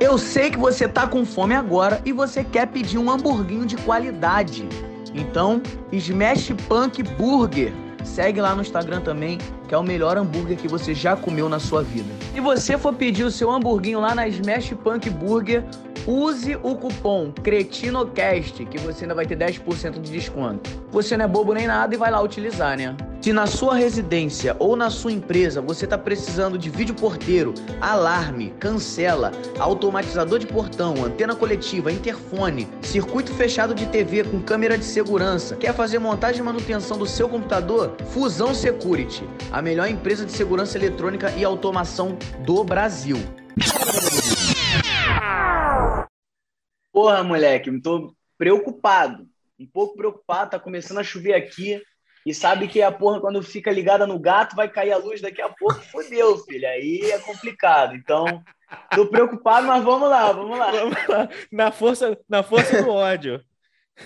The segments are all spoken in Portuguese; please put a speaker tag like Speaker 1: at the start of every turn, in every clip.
Speaker 1: Eu sei que você tá com fome agora e você quer pedir um hamburguinho de qualidade. Então, Smash Punk Burger. Segue lá no Instagram também, que é o melhor hambúrguer que você já comeu na sua vida. Se você for pedir o seu hamburguinho lá na Smash Punk Burger, use o cupom CRETINOCAST, que você ainda vai ter 10% de desconto. Você não é bobo nem nada e vai lá utilizar, né? Se na sua residência ou na sua empresa você está precisando de vídeo porteiro, alarme, cancela, automatizador de portão, antena coletiva, interfone, circuito fechado de TV com câmera de segurança, quer fazer montagem e manutenção do seu computador? Fusão Security, a melhor empresa de segurança eletrônica e automação do Brasil. Porra, moleque, me tô preocupado. Um pouco preocupado, tá começando a chover aqui. E sabe que a porra, quando fica ligada no gato, vai cair a luz daqui a pouco. Fodeu, filho. Aí é complicado. Então, tô preocupado, mas vamos lá, vamos lá.
Speaker 2: Vamos lá. Na força, na força do ódio.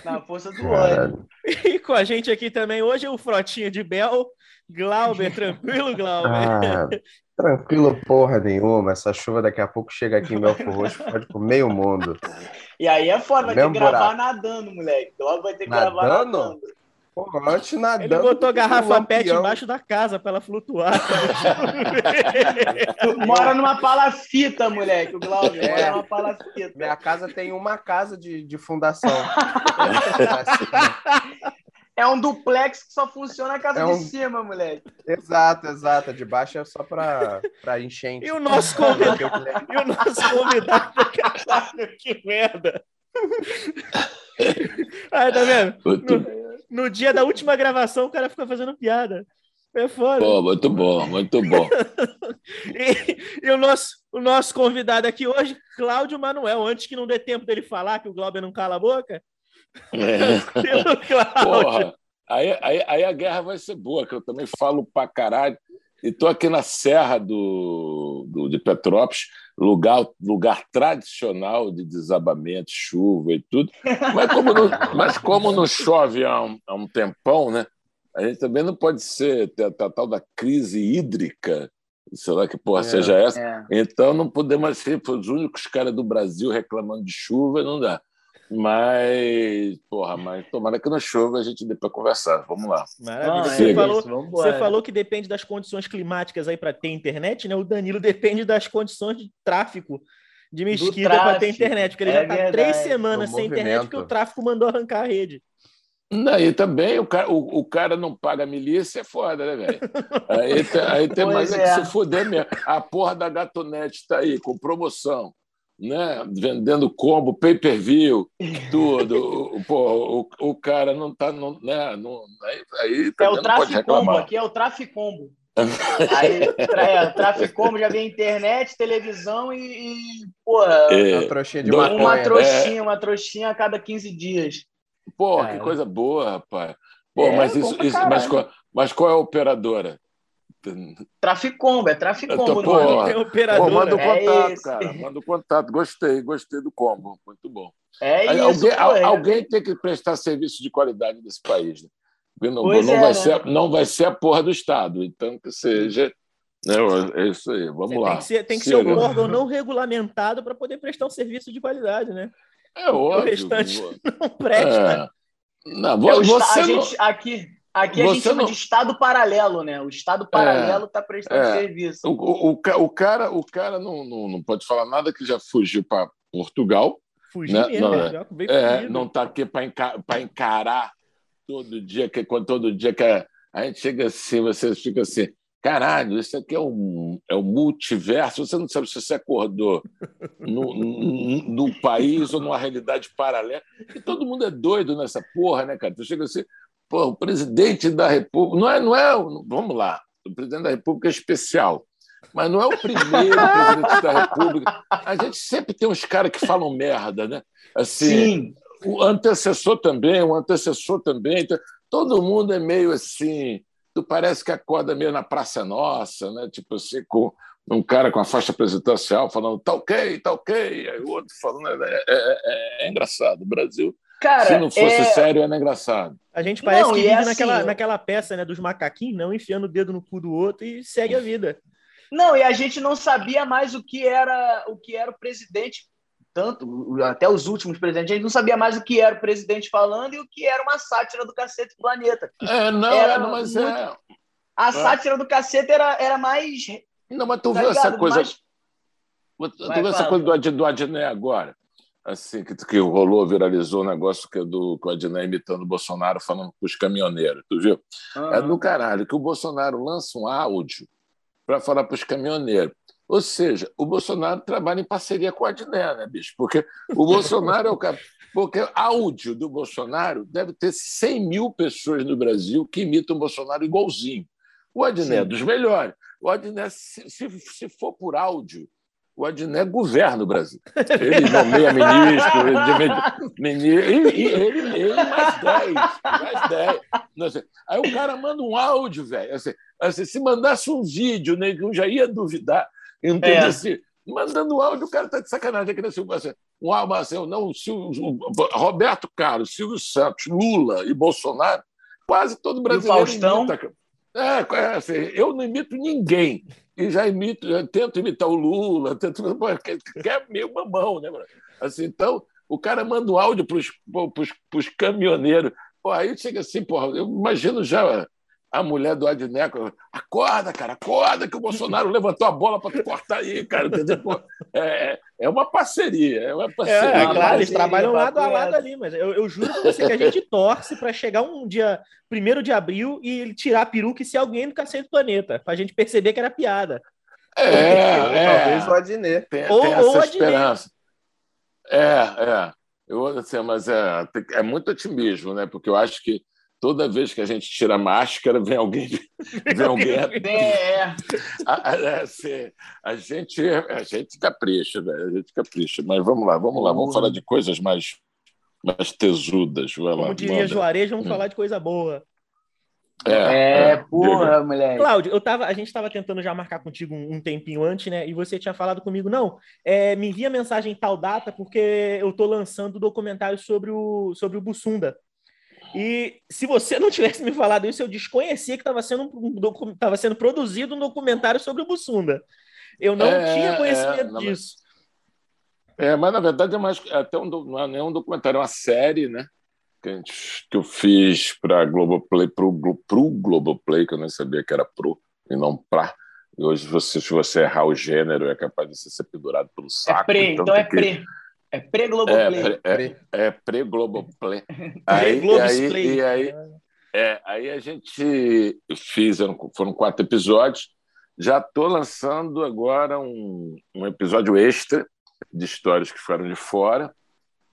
Speaker 1: Na força do ódio.
Speaker 2: E com a gente aqui também hoje o Frotinha de Bel, Glauber. Tranquilo, Glauber?
Speaker 3: Ah, tranquilo porra nenhuma. Essa chuva daqui a pouco chega aqui em Belfort Roxo, pode pro meio mundo.
Speaker 1: E aí é foda, vai ter que gravar
Speaker 3: buraco.
Speaker 1: nadando, moleque. Logo vai ter que gravar
Speaker 3: Nadando?
Speaker 1: nadando.
Speaker 3: Pô, antes nadando.
Speaker 2: Ele botou
Speaker 3: um
Speaker 2: garrafa pet
Speaker 3: lampião.
Speaker 2: embaixo da casa para ela flutuar.
Speaker 1: Tu mora numa palafita, moleque. O Glauber
Speaker 3: É.
Speaker 1: mora numa palafita.
Speaker 3: Minha casa tem uma casa de, de fundação.
Speaker 1: É um duplex que só funciona na casa
Speaker 3: É
Speaker 1: de
Speaker 3: um-
Speaker 1: cima, moleque.
Speaker 3: exato, exato. De baixo é só pra, pra enchente.
Speaker 2: E o nosso convidado, e o nosso convidado, caralho, que merda. Aí, tá vendo? No, no dia da última gravação, o cara ficou fazendo piada. É foda.
Speaker 4: bom, muito bom, muito bom.
Speaker 2: E, e o, nosso, o nosso convidado aqui hoje, Cláudio Manuel. Antes que não dê tempo dele falar, que o Glauber não cala a boca.
Speaker 4: É. Porra, aí, aí, aí a guerra vai ser boa, que eu também falo pra caralho. E tô aqui na Serra do, do, de Petrópolis, lugar, lugar tradicional de desabamento, chuva e tudo. Mas como não, mas como não chove há um, há um tempão, né? A gente também não pode ser a tal da crise hídrica, sei lá que porra
Speaker 3: É.
Speaker 4: seja essa.
Speaker 1: É.
Speaker 4: Então não podemos ser os únicos caras do Brasil reclamando de chuva, não dá. Mas, porra, mas tomara que não chova, a gente dê para conversar. Vamos lá.
Speaker 2: Maravilha.
Speaker 1: Não, é
Speaker 2: você,
Speaker 4: Chega.
Speaker 2: falou, você falou que depende das condições climáticas aí para ter internet, né? O Danilo depende das condições de tráfico de mesquita para ter internet, porque ele
Speaker 1: é
Speaker 2: já está
Speaker 1: verdade.
Speaker 2: três semanas sem internet porque o tráfico mandou arrancar a rede.
Speaker 4: Daí também o cara, o, o cara não paga a milícia, é foda, né, velho? Aí, tem- aí tem
Speaker 1: Pois
Speaker 4: mais é.
Speaker 1: é.
Speaker 4: que se fuder mesmo. A porra da Gatonete está aí, com promoção, né? Vendendo combo, pay-per-view, tudo. O, porra, o, o cara não tá. Não, né? não, aí aí
Speaker 1: É o Traficombo, aqui é o Traficombo. Aí, tra- é, o Traficombo já vem internet, televisão e, e porra,
Speaker 4: É,
Speaker 3: Uma trouxinha de maconha.
Speaker 1: uma
Speaker 3: né?
Speaker 1: trouxinha, uma trouxinha a cada 15 dias.
Speaker 4: Pô, que coisa boa, rapaz. Pô,
Speaker 1: É,
Speaker 4: mas, isso, isso- mas, qual, mas qual é a operadora?
Speaker 1: Traficombo, é
Speaker 4: Eu
Speaker 1: Traficombo.
Speaker 4: tô-
Speaker 1: o nome.
Speaker 4: porra.
Speaker 2: Tem
Speaker 4: Pô, manda o
Speaker 1: É
Speaker 4: contato,
Speaker 1: esse.
Speaker 4: cara. Manda o contato. Gostei, gostei do combo. Muito bom.
Speaker 1: É
Speaker 4: Aí,
Speaker 1: isso,
Speaker 4: alguém,
Speaker 1: pô, é.
Speaker 4: alguém tem que prestar serviço de qualidade nesse país. Né? Porque não, não
Speaker 1: é,
Speaker 4: vai
Speaker 1: né?
Speaker 4: ser, não vai ser a porra do Estado. Então, que seja. Né, é isso aí. Vamos
Speaker 2: Você
Speaker 4: lá.
Speaker 2: Tem que ser, tem que ser um órgão não regulamentado para poder prestar um serviço de qualidade, né?
Speaker 4: É óbvio.
Speaker 2: restante Não presta.
Speaker 4: É. Não,
Speaker 1: É o
Speaker 4: você
Speaker 1: a
Speaker 4: não-
Speaker 1: gente, aqui aqui a
Speaker 4: Você
Speaker 1: gente chama
Speaker 4: não-
Speaker 1: de Estado paralelo, né? O Estado paralelo está prestando
Speaker 4: é.
Speaker 1: serviço.
Speaker 4: O, o, o ca- o cara, o cara não, não, não pode falar nada que já fugiu para Portugal,
Speaker 2: Fugir
Speaker 4: Né?
Speaker 2: mesmo,
Speaker 4: Não,
Speaker 2: né?
Speaker 4: é.
Speaker 2: Já
Speaker 4: é, não está aqui para encarar todo dia, que quando todo dia que a, a gente chega assim, você fica assim, caralho, isso aqui é um, é um multiverso. Você não sabe se você acordou no, no, no país ou numa realidade paralela. E todo mundo é doido nessa porra, né, cara? Tu chega assim, pô, o presidente da República. Não é, não é. Vamos lá, o presidente da República é especial. Mas não é o primeiro presidente da República. A gente sempre tem uns caras que falam merda, né? Assim, Sim. O antecessor também, o antecessor também. Todo mundo é meio assim tu parece que acorda meio na Praça Nossa, né? tipo assim, com um cara com a faixa presidencial falando tá ok, tá ok, aí o outro falando. É, é, é, é engraçado. O Brasil, cara, se não fosse é... sério, era engraçado.
Speaker 2: A gente parece não, que vive é assim, naquela, naquela peça né, dos macaquinhos, não enfiando o dedo no cu do outro e segue a vida.
Speaker 1: Não, e a gente não sabia mais o que era o que era o presidente tanto, até os últimos presidentes, a gente não sabia mais o que era o presidente falando e o que era uma sátira do cacete do planeta.
Speaker 4: É, não, era mas muito... é.
Speaker 1: A sátira do cacete era, era mais.
Speaker 4: Não, mas tu tá viu ligado? essa coisa. Mais... Tu Vai, viu essa coisa do, do Adnet agora? Assim, que, que rolou, viralizou o negócio que é do que o Adnet imitando o Bolsonaro falando com os caminhoneiros, tu viu? Uhum. É do caralho, que o Bolsonaro lança um áudio para falar para os caminhoneiros. Ou seja, o Bolsonaro trabalha em parceria com a Adné, né, bicho? Porque o Bolsonaro é o cara. Porque áudio do Bolsonaro deve ter 100 mil pessoas no Brasil que imitam o Bolsonaro igualzinho. O Adné é dos melhores. O Adné, se, se, se for por áudio, o Adné governa o Brasil. Ele nomeia ministro, ele, ele, ele, ele mais 10, mais 10. Aí o cara manda um áudio, velho. Assim, assim, se mandasse um vídeo, né, eu já ia duvidar Entende? É. Assim, mandando áudio, o cara está de sacanagem. Aqui assim, um áudio assim, não, Silvio, Roberto Carlos, Silvio Santos, Lula e Bolsonaro, quase todo brasileiro.
Speaker 1: E o Faustão?
Speaker 4: Imita. É, é assim, eu não imito ninguém. E já imito, já tento imitar o Lula, tento, quer meio mamão, né? Assim, então, o cara manda um áudio para os caminhoneiros. Pô, aí chega assim, porra, eu imagino já a mulher do Adneco, acorda, cara, acorda que o Bolsonaro levantou a bola para cortar aí, cara. É, é uma parceria, é uma parceria. É,
Speaker 2: é claro, eles trabalham lado a lado ali, mas eu, eu juro pra você que a gente torce para chegar um dia primeiro de abril e ele tirar a peruca e ser alguém do Cacete do Planeta, pra gente perceber que era piada.
Speaker 4: É, é,
Speaker 3: talvez o Adnet.
Speaker 4: Tem, ou, tem essa ou esperança. É, é. Eu, assim, mas é, é muito otimismo, né? Porque eu acho que toda vez que a gente tira a máscara, vem alguém. Vem alguém.
Speaker 1: É.
Speaker 4: A, a, assim, a, gente, a gente capricha, velho. A gente capricha. Mas vamos lá, vamos lá. Vamos falar de coisas mais, mais tesudas. Vai
Speaker 2: Como
Speaker 4: lá,
Speaker 2: diria manda. Juarez, vamos hum. falar de coisa boa.
Speaker 1: É, é, é porra, moleque.
Speaker 2: Cláudio, eu tava, a gente estava tentando já marcar contigo um, um, tempinho antes, né? E você tinha falado comigo, não, é, me envia mensagem tal data, porque eu tô lançando documentário sobre o, sobre o Bussunda. E se você não tivesse me falado isso, eu desconhecia que estava sendo, um, tava sendo produzido um documentário sobre o Bussunda. Eu não é, tinha conhecimento é, disso.
Speaker 4: É, mas na verdade é mais até um, não é um documentário, é uma série, né? Que, gente, que eu fiz para Globoplay, para o Globoplay, que eu nem sabia que era pro e não pra. E hoje, você, se você errar o gênero, é capaz de você ser pendurado pelo saco.
Speaker 1: É pre, então, então é pre. É pré-Globoplay.
Speaker 4: É, é, pré-Globoplay. aí, aí, e aí, é, aí a gente fez, foram quatro episódios. Já estou lançando agora um, um episódio extra de histórias que foram de fora.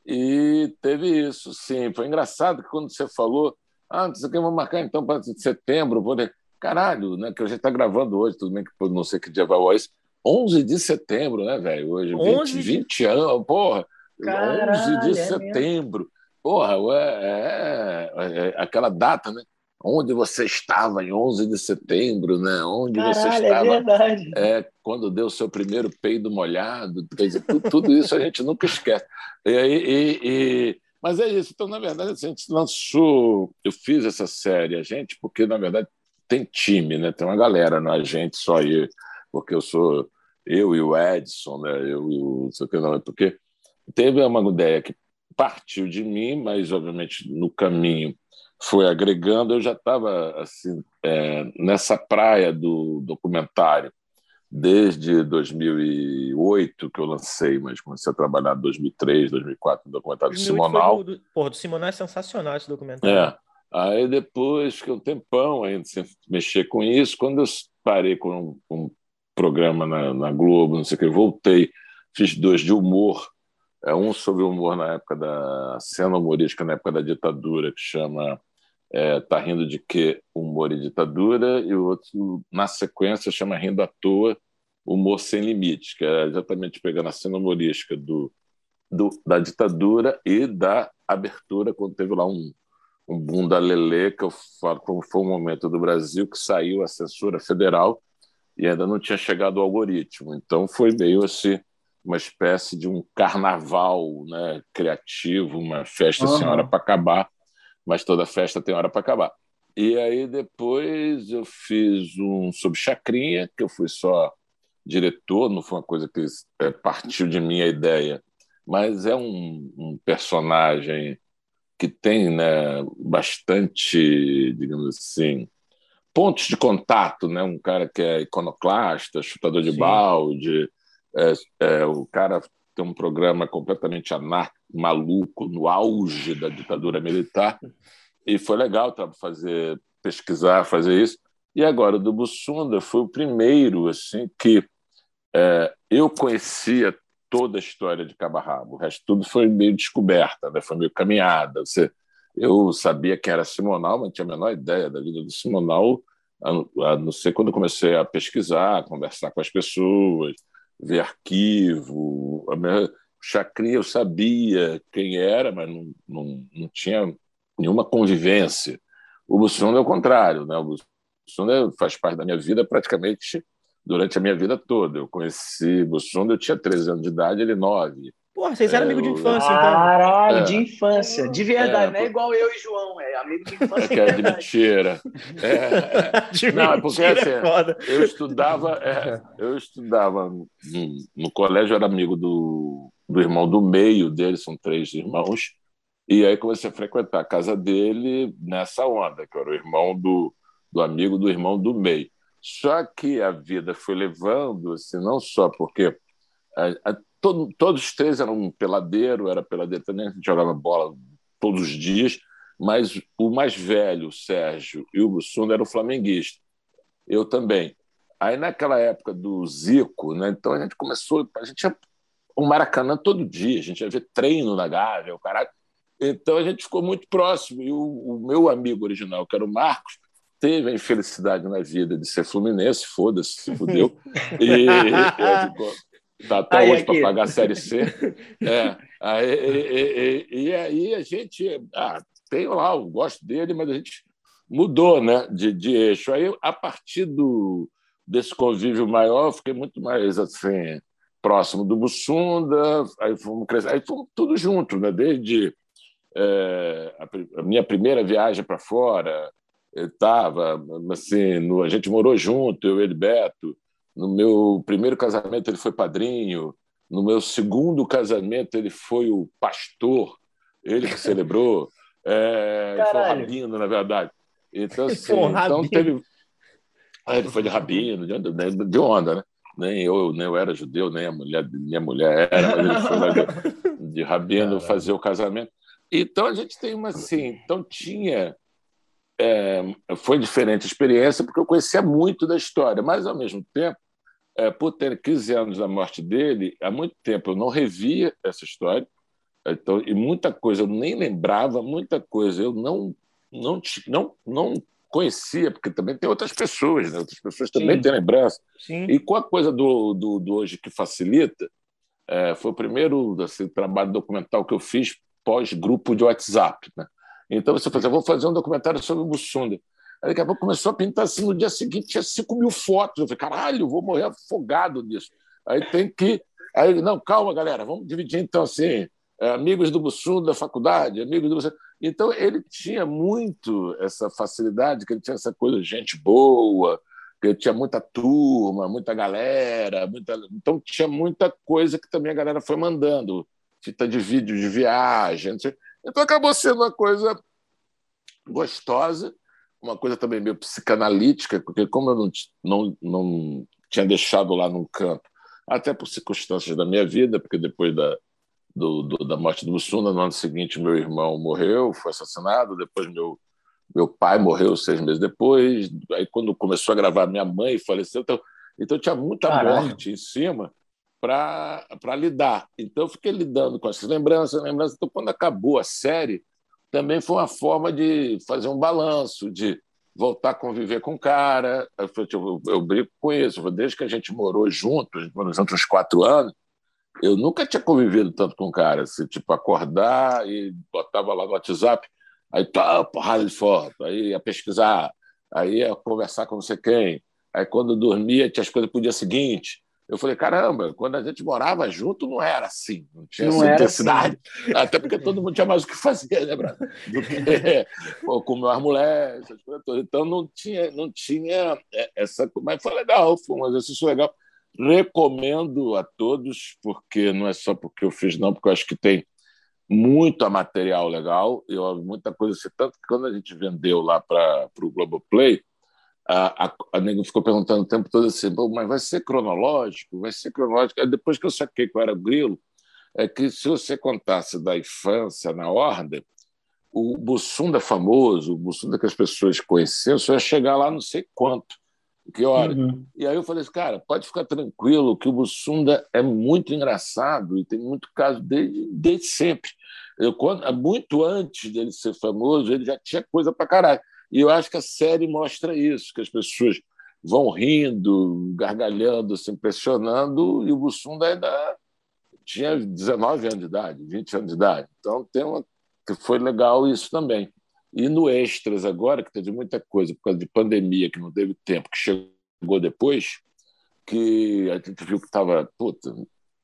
Speaker 4: E teve isso, sim. Foi engraçado que quando você falou, ah, não sei o que, vamos marcar então para setembro. Vou... Caralho, né? Que a gente está gravando hoje, tudo bem que não sei que dia vai ao isso. 11 de setembro, né, velho? Hoje, 20, de... 20 anos, porra. Caralho, 11 de é setembro. Mesmo. Porra, é, é, é, aquela data, né? Onde você estava em 11 de setembro, né? Onde Caralho, você é estava. É
Speaker 1: verdade.
Speaker 4: É, quando deu seu primeiro peido molhado. Dizer, tudo, tudo isso a gente nunca esquece. E, e, e, mas é isso. Então, na verdade, assim, a gente lançou. Eu fiz essa série, a gente, porque, na verdade, tem time, né? Tem uma galera, não a gente só aí, porque eu sou eu e o Edson, né? Eu e o. Não, porque teve uma ideia que partiu de mim, mas obviamente no caminho foi agregando. Eu já estava assim é, nessa praia do documentário desde 2008 que eu lancei, mas comecei a trabalhar em 2003, 2004 no documentário do Simonal.
Speaker 2: Do, porra, do Simonal é sensacional esse documentário.
Speaker 4: É. Aí depois que um tempão ainda sem mexer com isso, quando eu parei com um, um programa na, na, Globo, não sei o que, voltei, fiz dois de humor, é, um sobre humor na época da cena humorística, na época da ditadura, que chama é, Tá Rindo de Quê? Humor e Ditadura, e o outro, na sequência, chama Rindo à Toa, Humor Sem Limites, que é exatamente pegando a cena humorística do, do, da ditadura e da abertura, quando teve lá um, um boom da Lelê, que eu falo como foi um momento do Brasil que saiu a censura federal e ainda não tinha chegado o algoritmo. Então foi meio assim uma espécie de um carnaval né, criativo, uma festa uhum. sem hora para acabar, mas toda festa tem hora para acabar. E aí depois eu fiz um sobre Chacrinha, que eu fui só diretor, não foi uma coisa que é, partiu de minha ideia, mas é um, um personagem que tem né, bastante, digamos assim, pontos de contato, né? Um cara que é iconoclasta, chutador de Sim. balde, é, é, o cara tem um programa completamente anárquico, maluco, no auge da ditadura militar, e foi legal tá, fazer pesquisar, fazer isso. E agora, do Bussunda foi o primeiro assim que é, eu conhecia toda a história de Cabarrabo. O resto tudo foi meio descoberta, né? foi meio caminhada. Você, eu sabia quem era Simonal, mas não tinha a menor ideia da vida do Simonal, a, não ser quando comecei a pesquisar, conversar com as pessoas, ver arquivo. Minha, Chacrinha eu sabia quem era, mas não, não, não tinha nenhuma convivência. O Bussunda é o contrário. Né? O Bussunda faz parte da minha vida praticamente durante a minha vida toda. Eu conheci Bussunda, eu tinha 13 anos de idade, ele 9.
Speaker 2: Porra, vocês eram é, amigos de infância, então.
Speaker 1: Caralho, é. de infância. De verdade, é, não é igual eu e João, é amigo de infância.
Speaker 4: Que é de mentira. É, de não, é porque assim, eu estudava, é, eu estudava no, no, colégio, era amigo do, do irmão do meio dele, são três irmãos, e aí comecei a frequentar a casa dele nessa onda, que era o irmão do, do amigo do irmão do meio. Só que a vida foi levando, assim, não só porque a, a, todo, todos os três eram peladeiro, era peladeiro também, a gente jogava bola todos os dias, mas o mais velho, o Sérgio, e o Bussunda eram flamenguistas. Eu também. Aí, naquela época do Zico, né, então a gente começou, a gente ia o Maracanã todo dia, a gente ia ver treino na Gávea, o caralho. Então a gente ficou muito próximo. E o, o meu amigo original, que era o Marcos, teve a infelicidade na vida de ser fluminense, foda-se, se fudeu. E, e tá até aí, hoje para pagar a Série C. É, aí, e, e, e, aí a gente ah, tem lá, eu gosto dele, mas a gente mudou né, de, de eixo. Aí, a partir do, desse convívio maior, eu fiquei muito mais assim, próximo do Bussunda, aí fomos crescer, aí fomos tudo junto, né? desde é, a, a minha primeira viagem para fora, estava, assim, no, a gente morou junto, eu e ele, Beto. No meu primeiro casamento ele foi padrinho, no meu segundo casamento ele foi o pastor, ele que celebrou, é, foi o rabino, na verdade. Então, assim, então teve. Ah, ele foi de rabino, de onda, de onda, né? Nem eu, nem eu era judeu, nem a mulher, minha mulher era, mas ele foi lá de, de rabino fazer o casamento. Então a gente tem uma assim, então tinha é, foi diferente a experiência, porque eu conhecia muito da história, mas, ao mesmo tempo, é, por ter 15 anos da morte dele, há muito tempo eu não revia essa história, então, e muita coisa eu nem lembrava, muita coisa eu não, não, não, não conhecia, porque também tem outras pessoas, né? outras pessoas também Sim. têm lembrança. Sim. E com a coisa do, do, do hoje que facilita, é, foi o primeiro assim, trabalho documental que eu fiz pós-grupo de WhatsApp. Né? Então você fazia, vou fazer um documentário sobre o Bussunda. Aí daqui a pouco começou a pintar assim, no dia seguinte tinha 5 mil fotos. Eu falei, caralho, vou morrer afogado nisso. Aí tem que. Aí, não, calma, galera, vamos dividir então assim. É, amigos do Bussunda da faculdade, amigos do Bussunda. Então ele tinha muito essa facilidade, que ele tinha essa coisa, gente boa, que ele tinha muita turma, muita galera, muita... então tinha muita coisa que também a galera foi mandando, fita de vídeo de viagem, então acabou sendo uma coisa gostosa, uma coisa também meio psicanalítica, porque como eu não, não, não tinha deixado lá num canto, até por circunstâncias da minha vida, porque depois da, do, do, da morte do Mussuna, no ano seguinte meu irmão morreu, foi assassinado, depois meu Meu pai morreu seis meses depois. Aí, quando começou a gravar, minha mãe faleceu. Então, então tinha muita morte em cima para lidar. Então, eu fiquei lidando com essas lembranças, lembranças. Então, quando acabou a série, também foi uma forma de fazer um balanço, de voltar a conviver com o cara. Eu, eu, eu brinco com isso. Desde que a gente morou juntos, moramos juntos uns quatro anos, eu nunca tinha convivido tanto com o cara. Assim, tipo, acordar e botava lá no WhatsApp, aí tá, porrada de foto, aí ia pesquisar, aí ia conversar com não sei quem. Aí quando dormia, tinha as coisas para o dia seguinte. Eu falei, caramba, quando a gente morava junto não era assim, não tinha não essa intensidade. Assim. Até porque todo mundo tinha mais o que fazer, né? Do que pô, comer as mulheres, essas coisas todas. Então não tinha, não tinha é, essa. Mas foi legal, foi um exercício legal. Recomendo a todos, porque não é só porque eu fiz, não, porque eu acho que tem muito material legal, eu, muita coisa assim, tanto que quando a gente vendeu lá para o Globoplay, a, a, a nego ficou perguntando o tempo todo assim, mas vai ser cronológico? Vai ser cronológico? Aí depois que eu saquei qual era o grilo, é que se você contasse da infância na ordem, o Bussunda famoso, o Bussunda que as pessoas conheciam, só ia chegar lá não sei quanto, que hora. Uhum. E aí eu falei assim, cara, pode ficar tranquilo que o Bussunda é muito engraçado e tem muito caso desde, desde sempre. Eu, quando, muito antes dele ser famoso, ele já tinha coisa para caralho. E eu acho que a série mostra isso, que as pessoas vão rindo, gargalhando, se impressionando, e o Bussunda ainda tinha 19 anos de idade, 20 anos de idade. Então tem uma, foi legal isso também. E no Extras agora, que teve muita coisa por causa de pandemia, que não teve tempo, que chegou depois, que a gente viu que estava, puta,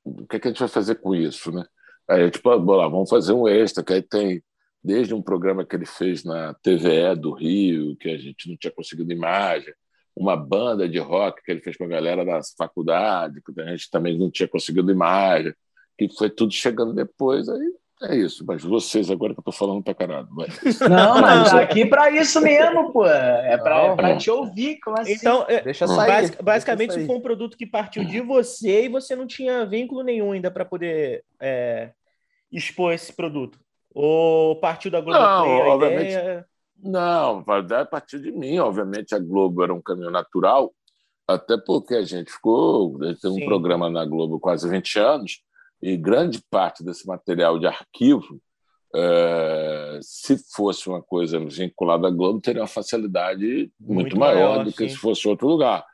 Speaker 4: o que, é que a gente vai fazer com isso, né? Aí, tipo, lá, vamos fazer um extra, que aí tem desde um programa que ele fez na TVE do Rio, que a gente não tinha conseguido imagem, uma banda de rock que ele fez com a galera da faculdade, que a gente também não tinha conseguido imagem, que foi tudo chegando depois, aí é isso, mas vocês agora que eu tô falando pra caralho. Mas...
Speaker 1: Não, mas tá aqui para isso mesmo, pô. É para te ouvir, como assim?
Speaker 2: Então, é, deixa sair. Basic, basicamente, deixa sair. foi um produto que partiu de você e você não tinha vínculo nenhum ainda para poder é, expor esse produto. Ou partiu da Globo
Speaker 4: não, Play, obviamente, ideia... Não, a partir de mim. Obviamente, a Globo era um caminho natural, até porque a gente ficou. A gente tem um programa na Globo quase 20 anos, e grande parte desse material de arquivo, é, se fosse uma coisa vinculada à Globo, teria uma facilidade muito, muito maior, maior, do que sim. se fosse outro lugar.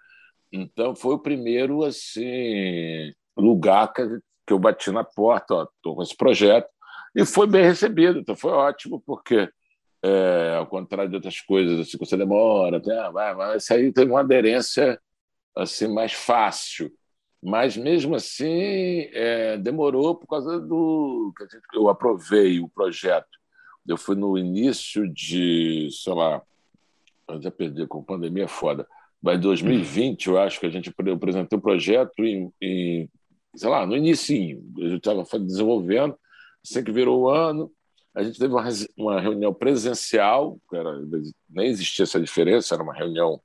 Speaker 4: Então, foi o primeiro assim lugar que, que eu bati na porta. Estou com esse projeto e foi bem recebido, então foi ótimo, porque, é, ao contrário de outras coisas, assim, você demora, até, ah, vai, vai, isso aí teve uma aderência assim, mais fácil. Mas, mesmo assim, é, demorou por causa do. Eu aprovei o projeto. Eu fui no início de, sei lá, eu já perdi, com pandemia é foda. Mas 2020, eu acho que a gente apresentou o projeto em, em sei lá, no início. Eu estava desenvolvendo, Assim que virou o ano, a gente teve uma, uma reunião presencial, era, nem existia essa diferença, era uma reunião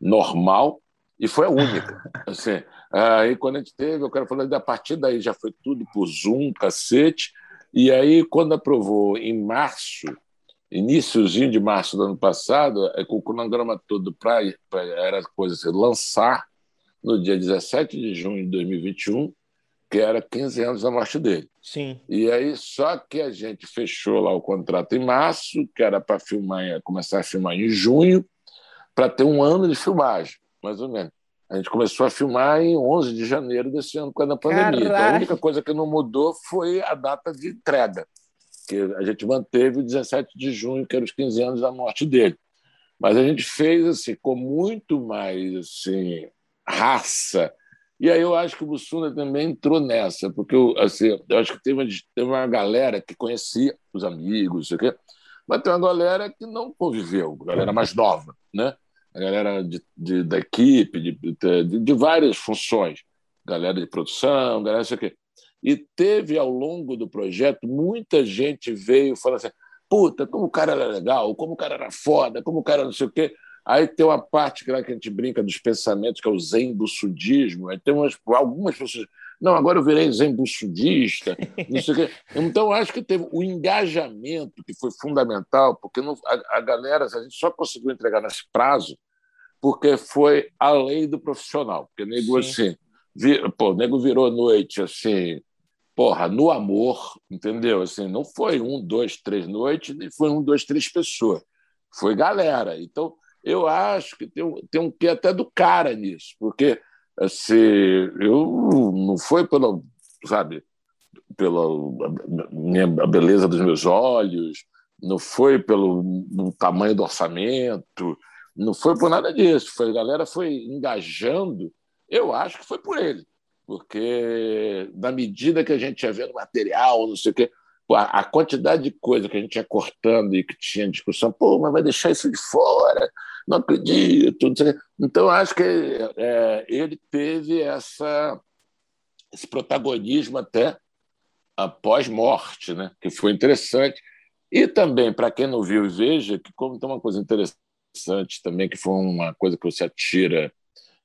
Speaker 4: normal, e foi a única. Assim, aí quando a gente teve, eu quero falar, a partir daí já foi tudo por Zoom, cacete, e aí quando aprovou em março, iníciozinho de março do ano passado, é, com o cronograma todo para era coisa assim, lançar no dia 17 de junho de 2021, que era 15 anos da morte dele.
Speaker 2: Sim.
Speaker 4: E aí, só que a gente fechou lá o contrato em março, que era para filmar, começar a filmar em junho, para ter um ano de filmagem, mais ou menos. A gente começou a filmar em 11 de janeiro desse ano, por causa da pandemia. Então, a única coisa que não mudou foi a data de entrega, que a gente manteve o 17 de junho, que era os 15 anos da morte dele. Mas a gente fez assim, com muito mais assim, raça e aí eu acho que o Bussunda também entrou nessa, porque eu, assim, eu acho que teve uma, teve uma galera que conhecia os amigos, sei mas tem uma galera que não conviveu, galera mais nova, né? a galera de, de da equipe, de, de, de, várias funções, galera de produção, galera sei o quê. E teve, ao longo do projeto, muita gente veio falando assim, puta, como o cara era legal, como o cara era foda, como o cara não sei o quê. Aí tem uma parte que, lá que a gente brinca dos pensamentos, que é o zen sudismo. Aí tem umas, algumas pessoas Não, agora eu virei zen-budista. então, acho que teve o engajamento que foi fundamental, porque não, a, a galera, a gente só conseguiu entregar nesse prazo porque foi a lei do profissional. Porque nego, assim, vir, pô, nego virou noite assim, porra, no amor, entendeu? Assim, não foi um, dois, três noites, nem foi um, dois, três pessoas. Foi galera. Então, eu acho que tem tem um quê até do cara nisso, porque assim, eu não foi pela, sabe, pela minha, a beleza dos meus olhos, não foi pelo tamanho do orçamento, não foi por nada disso. Foi, a galera foi engajando. Eu acho que foi por ele porque na medida que a gente ia vendo material, não sei o quê, a quantidade de coisa que a gente ia cortando e que tinha discussão, pô, mas vai deixar isso de fora, não acredito. Não. Então, acho que é, ele teve essa, esse protagonismo até após morte, né? que foi interessante. E também, para quem não viu, veja que, como tem uma coisa interessante também, que foi uma coisa que você atira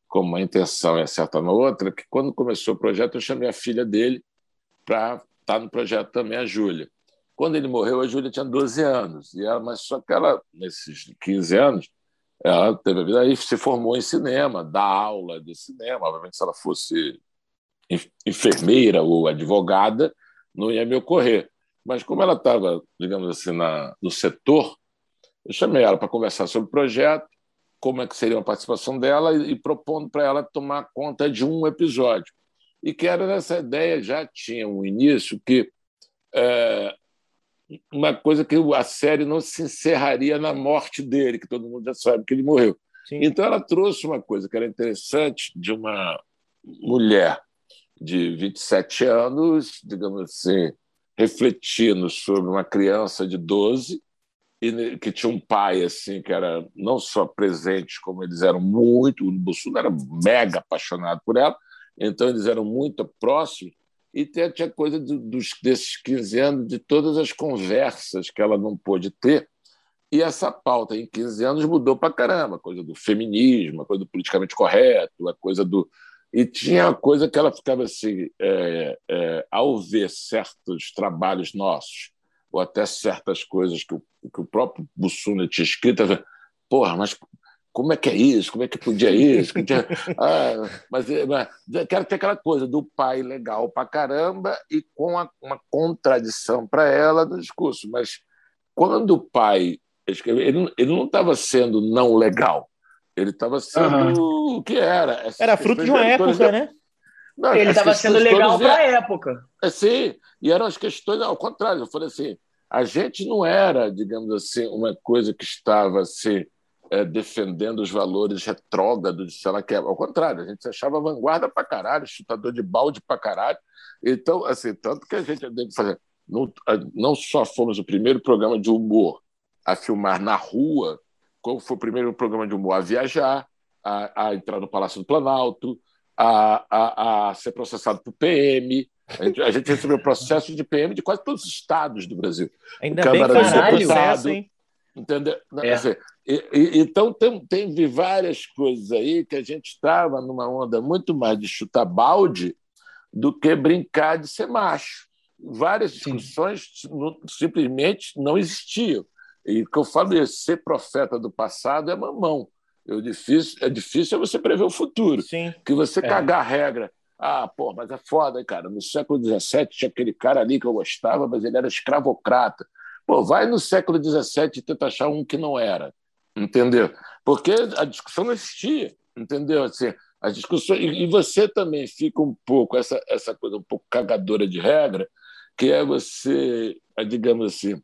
Speaker 4: como uma intenção e acerta na outra, que quando começou o projeto eu chamei a filha dele para estar tá no projeto também, a Júlia. Quando ele morreu, a Júlia tinha 12 anos, e ela, mas só que ela, nesses 15 anos, ela teve a vida aí, se formou em cinema, dá aula de cinema. Obviamente, se ela fosse enfermeira ou advogada, não ia me ocorrer. Mas como ela estava, digamos assim, na, no setor, eu chamei ela para conversar sobre o projeto como é que seria a participação dela e, e propondo para ela tomar conta de um episódio. E que era nessa ideia, já tinha um início, que é, uma coisa que a série não se encerraria na morte dele, que todo mundo já sabe que ele morreu. Sim. Então ela trouxe uma coisa que era interessante de uma mulher de 27 anos, digamos assim, refletindo sobre uma criança de 12, e que tinha um pai assim que era não só presente, como eles eram muito, o Bussunda era mega apaixonado por ela, então eles eram muito próximos, e tinha coisa dos, desses 15 anos, de todas as conversas que ela não pôde ter, e essa pauta em 15 anos mudou para caramba, a coisa do feminismo, a coisa do politicamente correto, a coisa do... E tinha a coisa que ela ficava assim, é, é, ao ver certos trabalhos nossos, ou até certas coisas que o, que o próprio Bussuna tinha escrito, porra, mas como é que é isso? Como é que podia isso? ah, mas, mas quero ter aquela coisa do pai legal pra caramba e com a, uma contradição para ela no discurso. Mas quando o pai ele, ele não estava sendo não legal, ele estava sendo uhum. o que era.
Speaker 2: Essas era fruto de uma época, né?
Speaker 1: Não, ele estava sendo legal para a época.
Speaker 4: É, sim, e eram as questões ao contrário. Eu falei assim: a gente não era, digamos assim, uma coisa que estava assim, é, defendendo os valores retrógrados de sei lá que. Ao contrário, a gente se achava vanguarda para caralho, chutador de balde para caralho. Então, assim, tanto que a gente deve fazer. Não, não só fomos o primeiro programa de humor a filmar na rua, como foi o primeiro programa de humor a viajar, a, a entrar no Palácio do Planalto, a, a, a ser processado por PM. A gente, a gente recebeu processo de PM de quase todos os estados do Brasil.
Speaker 2: Ainda bem que caralho,
Speaker 4: processo, hein? Entendeu? É. Assim, e, e, então, tem, tem várias coisas aí que a gente estava numa onda muito mais de chutar balde do que brincar de ser macho. Várias discussões simplesmente não existiam. E o que eu falo é ser profeta do passado é mamão. Eu, difícil, é difícil você prever o futuro.
Speaker 2: Sim.
Speaker 4: Que você é. cagar a regra. Ah, pô, mas é foda, cara. No século XVII tinha aquele cara ali que eu gostava, mas ele era escravocrata. Pô, vai no século XVII e tenta achar um que não era. Entendeu? Porque a discussão não existia. Entendeu? Assim, as discussões. E você também fica um pouco, essa, essa coisa um pouco cagadora de regra, que é você, digamos assim,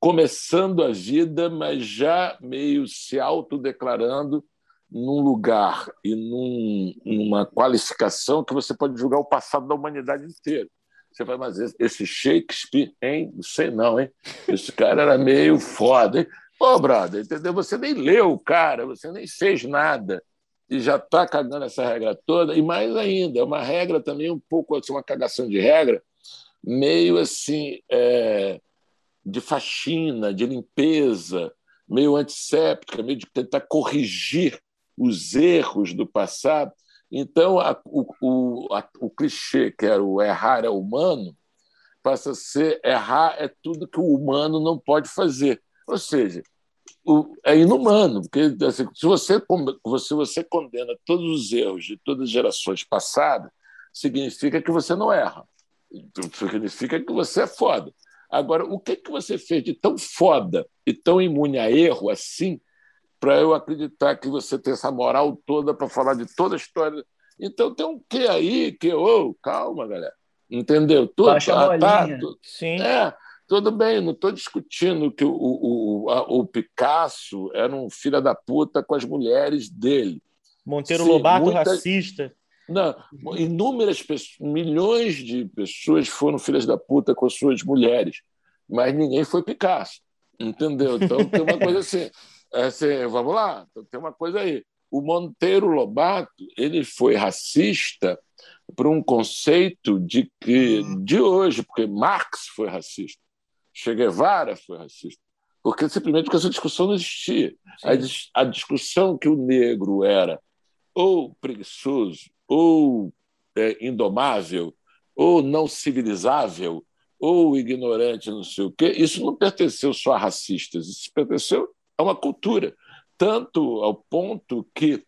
Speaker 4: começando a vida, mas já meio se autodeclarando num lugar e num, numa qualificação que você pode julgar o passado da humanidade inteira. Você vai, mas esse Shakespeare, hein? Não sei não, hein? Esse cara era meio foda, hein? Pô, brother, entendeu? Você nem leu o cara, você nem fez nada e já está cagando essa regra toda. E mais ainda, é uma regra também um pouco, assim, uma cagação de regra, meio assim, é, de faxina, de limpeza, meio antisséptica, meio de tentar corrigir os erros do passado. Então, a, o, o, a, o clichê, que era o errar é humano, passa a ser errar é tudo que o humano não pode fazer. Ou seja, o, é inumano, porque assim, se, você, se você condena todos os erros de todas as gerações passadas, significa que você não erra. Significa que você é foda. Agora, o que, que você fez de tão foda e tão imune a erro assim, para eu acreditar que você tem essa moral toda para falar de toda a história? Então tem um que aí que, ô, oh, calma, galera. Entendeu?
Speaker 1: Tudo, Baixa ah, tá,
Speaker 4: tudo, Sim. É, tudo bem, não estou discutindo que o, o, a, o Picasso era um filho da puta com as mulheres dele.
Speaker 2: Monteiro Sim, Lobato muita... racista.
Speaker 4: Não, inúmeras pessoas, milhões de pessoas foram filhas da puta com suas mulheres, mas ninguém foi Picasso, entendeu? Então tem uma coisa assim, é assim vamos lá, então, tem uma coisa aí. O Monteiro Lobato ele foi racista por um conceito de que de hoje, porque Marx foi racista, Che Guevara foi racista, porque simplesmente porque essa discussão não existia. A, a discussão que o negro era ou preguiçoso ou é, indomável, ou não civilizável, ou ignorante, não sei o quê, isso não pertenceu só a racistas, isso pertenceu a uma cultura. Tanto ao ponto que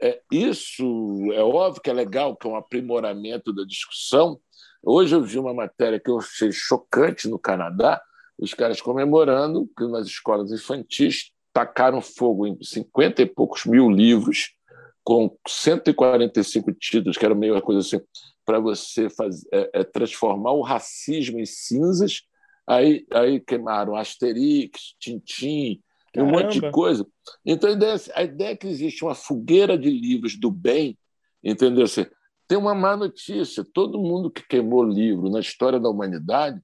Speaker 4: é, isso é óbvio que é legal, que é um aprimoramento da discussão. Hoje eu vi uma matéria que eu achei chocante no Canadá, os caras comemorando que nas escolas infantis tacaram fogo em 50 e poucos mil livros com 145 títulos, que era meio uma coisa assim, para você fazer, é, é, transformar o racismo em cinzas. Aí, aí queimaram Asterix, Tintim, um monte de coisa. Então, a ideia, a ideia é que existe uma fogueira de livros do bem, entendeu? Assim, tem uma má notícia: todo mundo que queimou livro na história da humanidade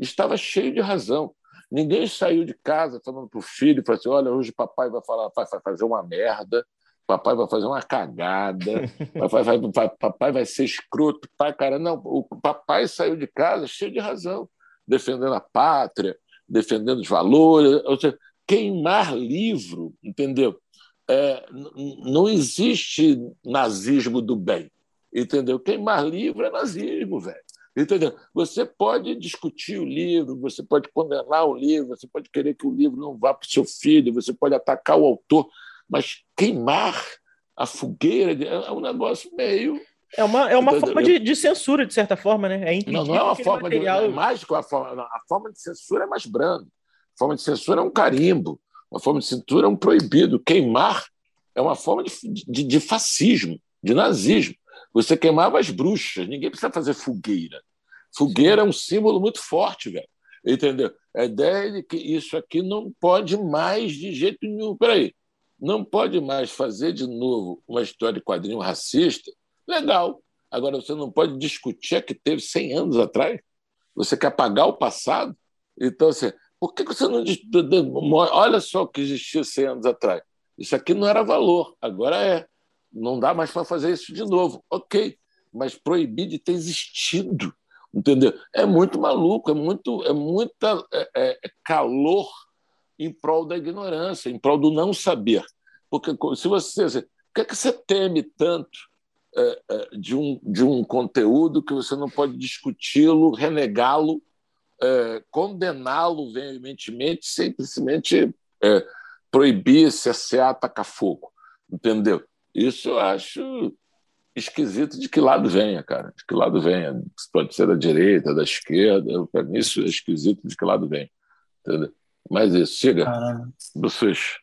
Speaker 4: estava cheio de razão. Ninguém saiu de casa falando para o filho, falando assim, olha, hoje papai vai falar, vai fazer uma merda, papai vai fazer uma cagada, papai vai, papai vai ser escroto, pai, cara, não, o papai saiu de casa cheio de razão, defendendo a pátria, defendendo os valores, ou seja, queimar livro, entendeu? É, não existe nazismo do bem, entendeu? Queimar livro é nazismo, velho. Entendeu? Você pode discutir o livro, você pode condenar o livro, você pode querer que o livro não vá para o seu filho, você pode atacar o autor, mas queimar a fogueira é um negócio meio.
Speaker 2: É uma, é uma forma de, de, censura, de certa forma, né?
Speaker 4: É não, não é uma forma material... de. É mais a forma, a forma de censura é mais branda. A forma de censura é um carimbo. A forma de censura é um proibido. Queimar é uma forma de, de, de fascismo, de nazismo. Você queimava as bruxas, ninguém precisa fazer fogueira. Fogueira é um símbolo muito forte, velho. Entendeu? A ideia é de que isso aqui não pode mais de jeito nenhum. Peraí, não pode mais fazer de novo uma história de quadrinho racista, legal. Agora, você não pode discutir a que teve 100 anos atrás. Você quer apagar o passado? Então, assim, por que você não. Olha só o que existia 100 anos atrás. Isso aqui não era valor, agora é. Não dá mais para fazer isso de novo. Ok, mas proibir de ter existido. Entendeu? É muito maluco, é muito é muita é, é, é calor em prol da ignorância, em prol do não saber. Porque se você. O que, é que você teme tanto é, é, de, um, de um conteúdo que você não pode discuti-lo, renegá-lo, condená-lo veementemente, simplesmente proibir, cessear, atacar fogo? Entendeu? Isso eu acho esquisito de que lado venha, cara. De que lado venha. Pode ser da direita, da esquerda. Isso é esquisito de que lado venha. Entendeu? Mas isso, chega do SUS.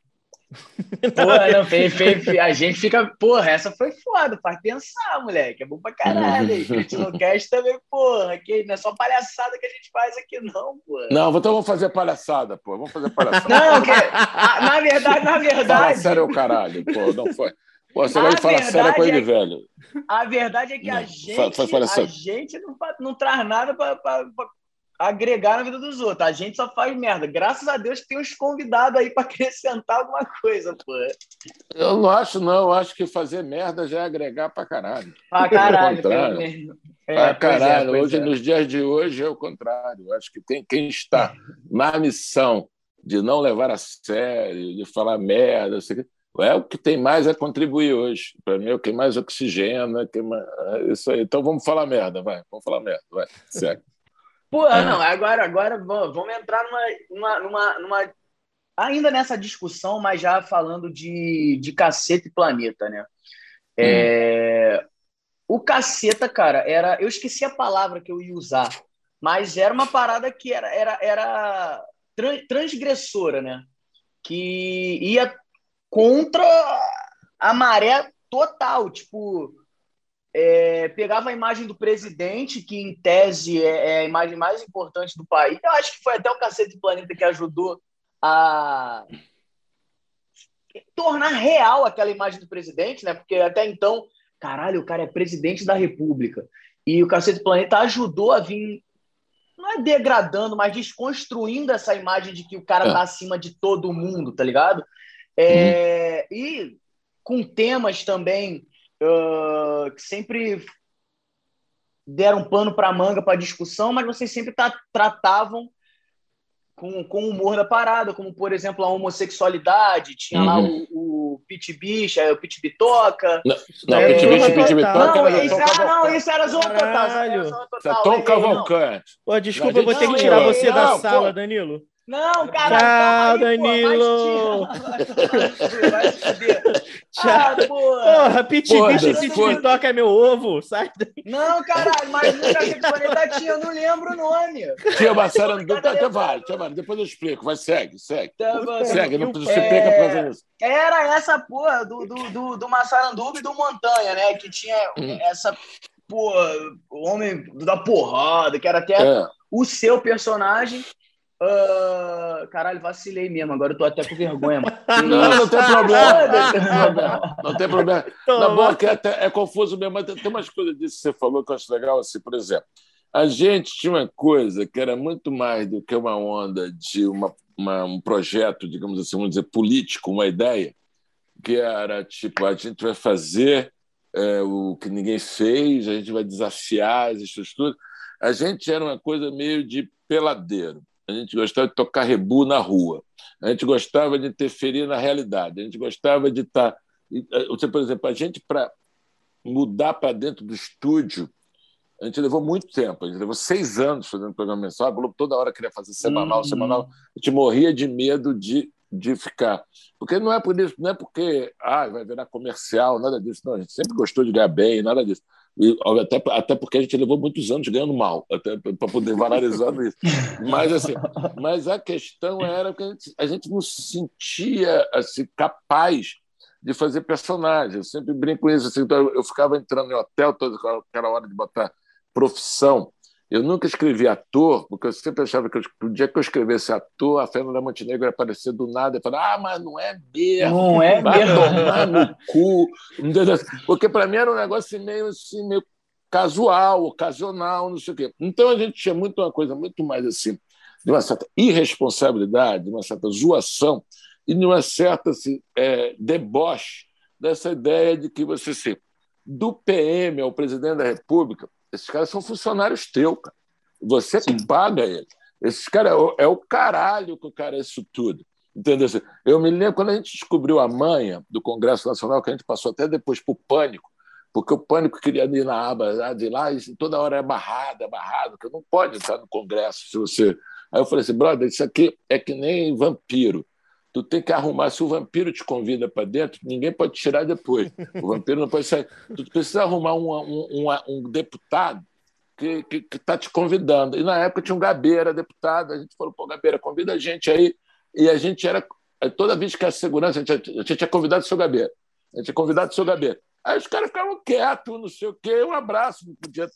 Speaker 1: Porra, não, fez, fez, a gente fica, porra, essa foi foda, faz pensar, moleque, é bom pra caralho. no cast também, porra, que não é só palhaçada que a gente faz aqui, não, porra.
Speaker 4: Não, então vamos fazer palhaçada, pô, vamos fazer palhaçada.
Speaker 1: Não, que, a, na verdade, na verdade. Fala
Speaker 4: sério, o caralho, pô, não foi. Pô, você vai falar sério com ele, é, velho.
Speaker 1: A verdade é que não, a gente, a gente não, não traz nada pra agregar na vida dos outros. A gente só faz merda. Graças a Deus tem uns convidados aí para acrescentar alguma coisa, pô.
Speaker 4: Eu não acho, não. Eu acho que fazer merda já é agregar para caralho.
Speaker 1: Pra caralho,
Speaker 4: É, pra é, caralho. É, hoje, é. Nos dias de hoje é o contrário. Eu acho que tem quem está na missão de não levar a sério, de falar merda, é o que tem mais a contribuir hoje. Para mim, é o que mais oxigena. Que mais... É isso aí. Então vamos falar merda, vai. Vamos falar merda, vai. Segue.
Speaker 1: Pô, não, agora, agora vamos entrar numa, numa, numa, numa, Ainda nessa discussão, mas já falando de, de caceta e planeta, né? É, hum. O caceta, cara, era. Eu esqueci a palavra que eu ia usar, mas era uma parada que era, era, era transgressora, né? Que ia contra a maré total. Tipo, é, pegava a imagem do presidente, que em tese é, é, a imagem mais importante do país. Eu acho que foi até o Cacete Planeta que ajudou a tornar real aquela imagem do presidente, né? Porque até então, caralho, o cara é presidente da República. E o Cacete Planeta ajudou a vir, não é degradando, mas desconstruindo essa imagem de que o cara é. tá acima de todo mundo, tá ligado? É, uhum. E com temas também uh, que sempre deram pano para manga para discussão, mas vocês sempre tratavam com, com o humor da parada, como, por exemplo, a homossexualidade, tinha uhum. lá o, o Pit Bicha, o Pit Bitoca.
Speaker 4: Não, não é, Pit Bicha, Pit Bitoca
Speaker 1: não, isso, ah, não, isso era Zona Total.
Speaker 4: Isso é Tom Cavalcante.
Speaker 2: Pô, desculpa, eu vou ter que tirar você da sala, Danilo.
Speaker 1: Não, cara.
Speaker 2: Tchau, Danilo.
Speaker 1: Vai se fuder.
Speaker 2: Tchau. Ah, porra, Pitbicho e TikTok é meu ovo. Sai daí.
Speaker 1: Não, caralho, mas nunca que planeta tinha, eu não lembro o nome.
Speaker 4: Tinha Massara do Tá, tá, vale, tá, vale. Depois eu explico. Vai, segue, segue. Tá, segue, não precisa se perca pra fazer isso.
Speaker 1: Era essa porra do, do, do, do Massaranduba e do Montanha, né? Que tinha hum. essa porra, o homem da porrada, que era até é. o seu personagem. Uh, caralho, vacilei mesmo. Agora eu tô até com vergonha, mano.
Speaker 4: Não, não tem problema. não tem problema. Na boa, que é, é confuso mesmo, mas tem umas coisas disso que você falou que eu acho legal. Assim, por exemplo, a gente tinha uma coisa que era muito mais do que uma onda de uma, uma, um projeto, digamos assim, vamos dizer, político, uma ideia, que era tipo, a gente vai fazer é, o que ninguém fez, a gente vai desafiar as estruturas. A gente era uma coisa meio de peladeiro a gente gostava de tocar rebu na rua, a gente gostava de interferir na realidade, a gente gostava de estar. Tá, você, por exemplo, a gente, para mudar para dentro do estúdio, a gente levou muito tempo, a gente levou seis anos fazendo programa mensal, a Globo toda hora queria fazer semanal, uhum. semanal, a gente morria de medo de, de ficar. Porque não é por isso, não é porque ah, vai virar comercial, nada disso, não, a gente sempre gostou de ganhar bem, nada disso. Até, até porque a gente levou muitos anos ganhando mal, até para poder valorizar isso. Mas, assim, mas a questão era que a gente, a gente não se sentia assim, capaz de fazer personagem. Eu sempre brinco isso. Assim, então eu ficava entrando em hotel toda aquela hora de botar profissão. Eu nunca escrevi ator, porque eu sempre achava que o dia que eu escrevesse ator, a Fernanda Montenegro ia aparecer do nada e falar: ah, mas não é mesmo.
Speaker 1: Não é mesmo.
Speaker 4: tomar no cu. Porque para mim era um negócio meio, assim, meio casual, ocasional, não sei o quê. Então a gente tinha muito uma coisa muito mais assim, de uma certa irresponsabilidade, de uma certa zoação e de uma certa assim, é, deboche dessa ideia de que você se do PM ao presidente da República esses caras são funcionários teus, cara. Você que paga eles. Esses caras é, é o caralho que o cara é isso tudo. Entendeu? Eu me lembro quando a gente descobriu a manha do Congresso Nacional, que a gente passou até depois para o pânico, porque o pânico queria ir na aba de lá e toda hora é barrado, é barrado, que não pode entrar no Congresso se você. Aí eu falei assim, brother, isso aqui é que nem vampiro. Tu tem que arrumar. Se o vampiro te convida para dentro, ninguém pode tirar depois. O vampiro não pode sair. Tu precisa arrumar um, um, um, um deputado que está te convidando. E na época tinha um Gabeira, deputado. A gente falou, pô, Gabeira, convida a gente aí. E a gente era. Toda vez que a segurança, a gente, a gente tinha convidado o seu Gabeira. A gente tinha convidado o seu Gabeira. Aí os caras ficavam quietos, não sei o quê, um abraço, não podia.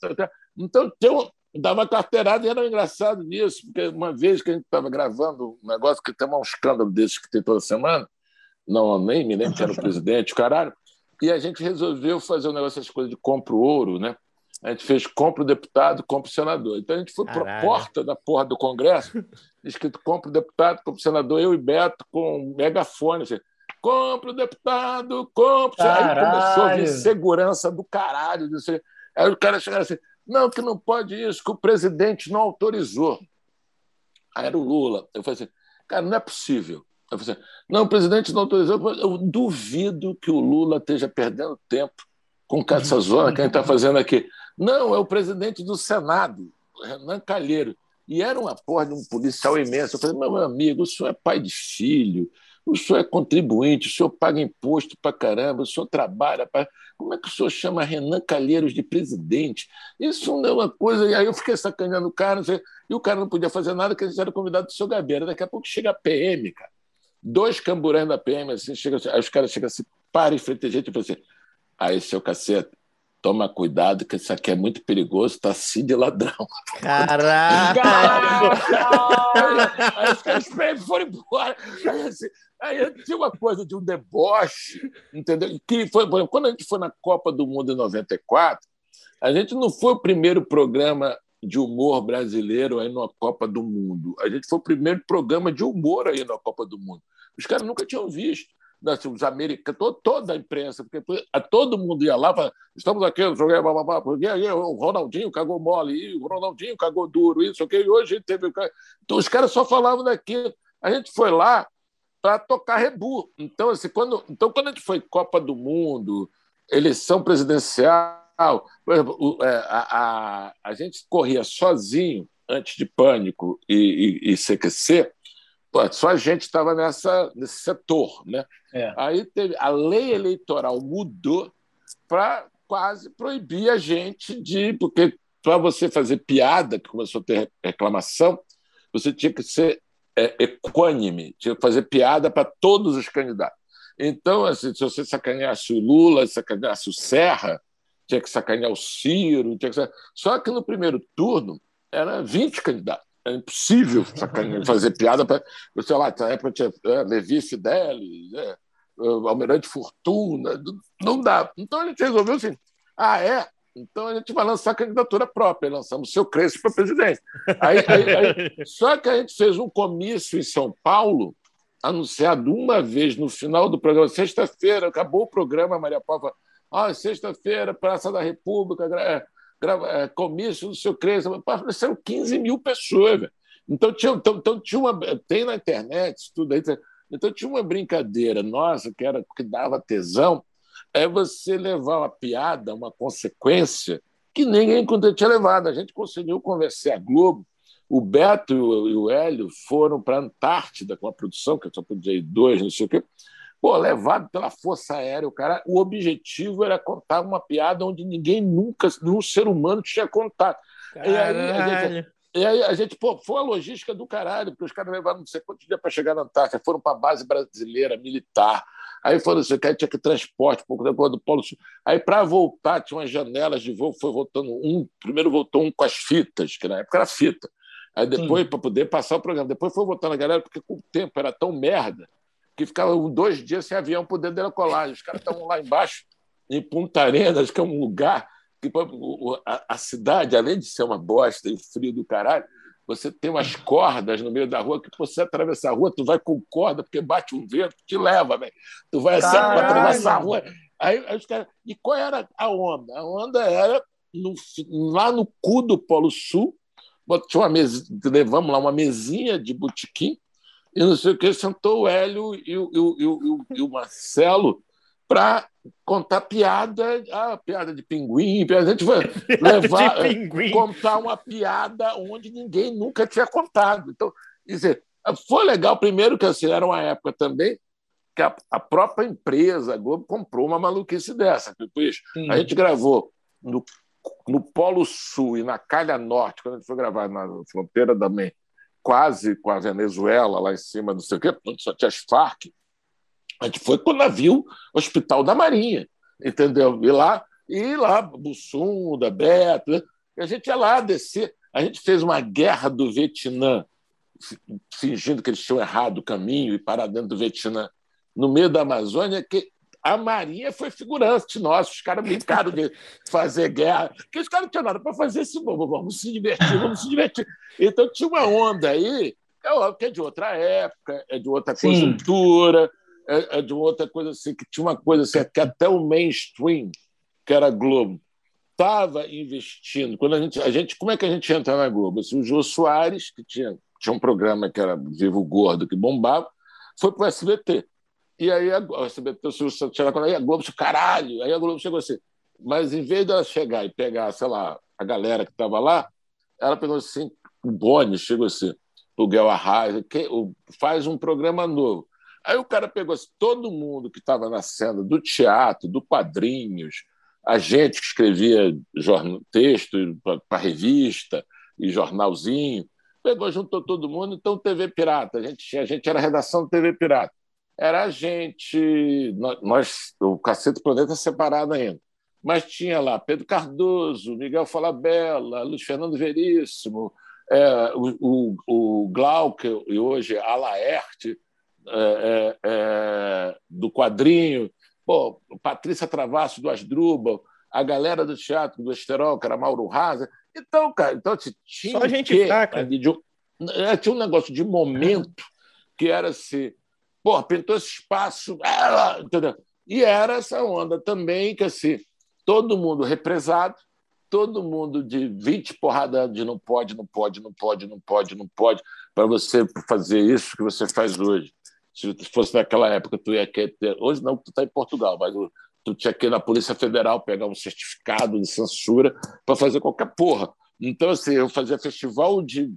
Speaker 4: Então, tem um, dava carteirada e era engraçado nisso, porque uma vez que a gente estava gravando um negócio que tem um escândalo desses que tem toda semana, não nem me lembro que era o presidente, o caralho, e a gente resolveu fazer um negócio, essas coisas de compra o ouro, né? A gente fez compra o deputado, compra o senador. Então a gente foi para a porta da porra do Congresso, escrito compra o deputado, compra o senador, eu e Beto com um megafone, assim, compra o deputado, compra. Aí começou a vir segurança do caralho. Aí o cara chegava assim, não, que não pode isso, que o presidente não autorizou. Aí era o Lula. Eu falei assim, cara, não é possível Eu falei assim, não, o presidente não autorizou. Eu duvido que o Lula esteja perdendo tempo com essa zona que a gente está fazendo aqui. Não, é o presidente do Senado, Renan Calheiro. E era uma porra de um policial imenso. Eu falei, meu amigo, o senhor é pai de filho, o senhor é contribuinte, o senhor paga imposto para caramba, o senhor trabalha. Pra... Como é que o senhor chama Renan Calheiros de presidente? Isso não é uma coisa. E aí eu fiquei sacaneando o cara, sei... e o cara não podia fazer nada, porque a gente era convidado do seu Gabeira. Daqui a pouco chega a PM, cara. Dois camburés da PM, assim, chega, aí os caras chegam assim, para em frente a gente e falam assim: aí, seu cacete, toma cuidado, que isso aqui é muito perigoso, tá assim de ladrão.
Speaker 2: Caraca!
Speaker 4: aí os caras foram embora. Aí, assim, aí tinha uma coisa de um deboche, entendeu? Que foi, quando a gente foi na Copa do Mundo em 94, a gente não foi o primeiro programa de humor brasileiro aí na Copa do Mundo. A gente foi o primeiro programa de humor aí na Copa do Mundo. Os caras nunca tinham visto os americanos, toda a imprensa, porque a todo mundo ia lá, falava, estamos aqui, joguei, bababá, porque aí o Ronaldinho cagou mole, o Ronaldinho cagou duro, isso, ok, hoje teve. Então os caras só falavam daquilo. A gente foi lá para tocar rebu. Então, assim, quando, então, quando a gente foi Copa do Mundo, eleição presidencial, exemplo, é, a, a, a gente corria sozinho antes de pânico e, e, e CQC, só a gente estava nessa nesse setor, né? É. Aí teve, a lei eleitoral mudou para quase proibir a gente de. Porque para você fazer piada, que começou a ter reclamação, você tinha que ser é, equânime, tinha que fazer piada para todos os candidatos. Então, assim, se você sacaneasse o Lula, sacaneasse o Serra, tinha que sacanear o Ciro. Tinha que... Só que no primeiro turno era 20 candidatos. É impossível fazer piada para. Sei lá, na época tinha é, Levi Fidelis, é, Almirante Fortuna, não dá. Então a gente resolveu assim: ah, é? Então a gente vai lançar a candidatura própria. Lançamos o seu Crespo para presidente. Aí, aí, aí, só que a gente fez um comício em São Paulo, anunciado uma vez no final do programa, sexta-feira, acabou o programa, Maria Paula ah, sexta-feira, Praça da República, é, é, comício do seu Crespo. Apareceram 15 mil pessoas. Então, tinha, então, então, tinha uma. Tem na internet, tudo aí. Então tinha uma brincadeira nossa que era que dava tesão, é você levar uma piada, uma consequência que ninguém tinha levado. A gente conseguiu convencer a Globo. O Beto e o Hélio foram para a Antártida com a produção, que só podia ir dois, não sei o quê. Pô, levado pela Força Aérea, o cara, o objetivo era contar uma piada onde ninguém nunca, nenhum ser humano tinha contado.
Speaker 2: Caralho. E aí, a gente,
Speaker 4: e aí a gente, pô, foi a logística do caralho, porque os caras levaram não sei quantos dias para chegar na Antártida, foram para a base brasileira, militar. Aí foram, você quer tinha que transporte, pouco depois do Polo Sul. Aí, para voltar, tinha umas janelas de voo, foi voltando um. Primeiro voltou um com as fitas, que na época era fita. Aí depois, para poder passar o programa. Depois foi voltando a galera, porque com o tempo era tão merda que ficava dois dias sem avião poder decolar. Os caras estavam lá embaixo, em Punta Arenas, que é um lugar que a, cidade, além de ser uma bosta e frio do caralho, você tem umas cordas no meio da rua que você atravessar a rua, tu vai com corda, porque bate um vento, te leva, velho. Tu vai assim para atravessar a rua. Aí, aí os caras... E qual era a onda? A onda era no, lá no cu do Polo Sul, tinha uma mesa, levamos lá uma mesinha de botequim, e não sei o que, sentou o Hélio e o, e o, e o, Marcelo para contar piada, ah, piada de pinguim, a gente vai levar, contar uma piada onde ninguém nunca tinha contado. Então, dizer, foi legal, primeiro que assim, era uma época também que a, a própria empresa, a Globo, comprou uma maluquice dessa. Depois, a gente gravou no, no Polo Sul e na Calha Norte, quando a gente foi gravar na fronteira também, quase com a Venezuela, lá em cima, não sei o quê, só tinha as Farc, a gente foi com o navio Hospital da Marinha, entendeu? E lá, e lá, Bussunda, Beto, né? a gente ia lá descer. A gente fez uma guerra do Vietnã, fingindo que eles tinham errado o caminho e parar dentro do Vietnã, no meio da Amazônia, que a Marinha foi figurante nossa. Os caras brincaram de fazer guerra, porque os caras não tinham nada para fazer isso. Vamos, vamos se divertir, vamos se divertir. Então tinha uma onda aí, que é de outra época, é de outra conjuntura. Sim é, é de outra coisa assim, que tinha uma coisa assim, que até o mainstream, que era a Globo, estava investindo. Quando a gente, a gente, como é que a gente entra na Globo? Assim, o Jô Soares, que tinha, tinha um programa que era Vivo Gordo, que bombava, foi para o SBT. E aí a, o Silvio a Globo disse, caralho. Aí a Globo chegou assim. Mas em vez dela chegar e pegar, sei lá, a galera que estava lá, ela pegou assim, o Boni chegou assim, o Guel Arraes, faz um programa novo. Aí o cara pegou assim, todo mundo que estava na cena do teatro, do quadrinhos, a gente que escrevia jornal, texto para revista e jornalzinho, pegou, juntou todo mundo, então TV Pirata. A gente, a gente era a redação do TV Pirata. Era a gente, nós, o Cacete Planeta separado ainda. Mas tinha lá Pedro Cardoso, Miguel Falabella, Luiz Fernando Veríssimo, é, o, o, o Glauco, e hoje a Laerte, é, é, é, do quadrinho, pô, Patrícia Travasso, do Asdrubal, a galera do teatro do Esterol, que era Mauro Raza. Então, cara, então, assim, tinha,
Speaker 2: Só gente que, fraca.
Speaker 4: De, é, tinha um negócio de momento que era assim, pô, pintou esse espaço, entendeu? E era essa onda também que assim, todo mundo represado, todo mundo de 20 porradas de não pode, não pode, não pode, não pode, não pode, para você fazer isso que você faz hoje. Se fosse naquela época, tu ia querer ter. Hoje não, tu está em Portugal, mas tu tinha que ir na Polícia Federal pegar um certificado de censura para fazer qualquer porra. Então, assim, eu fazia festival de.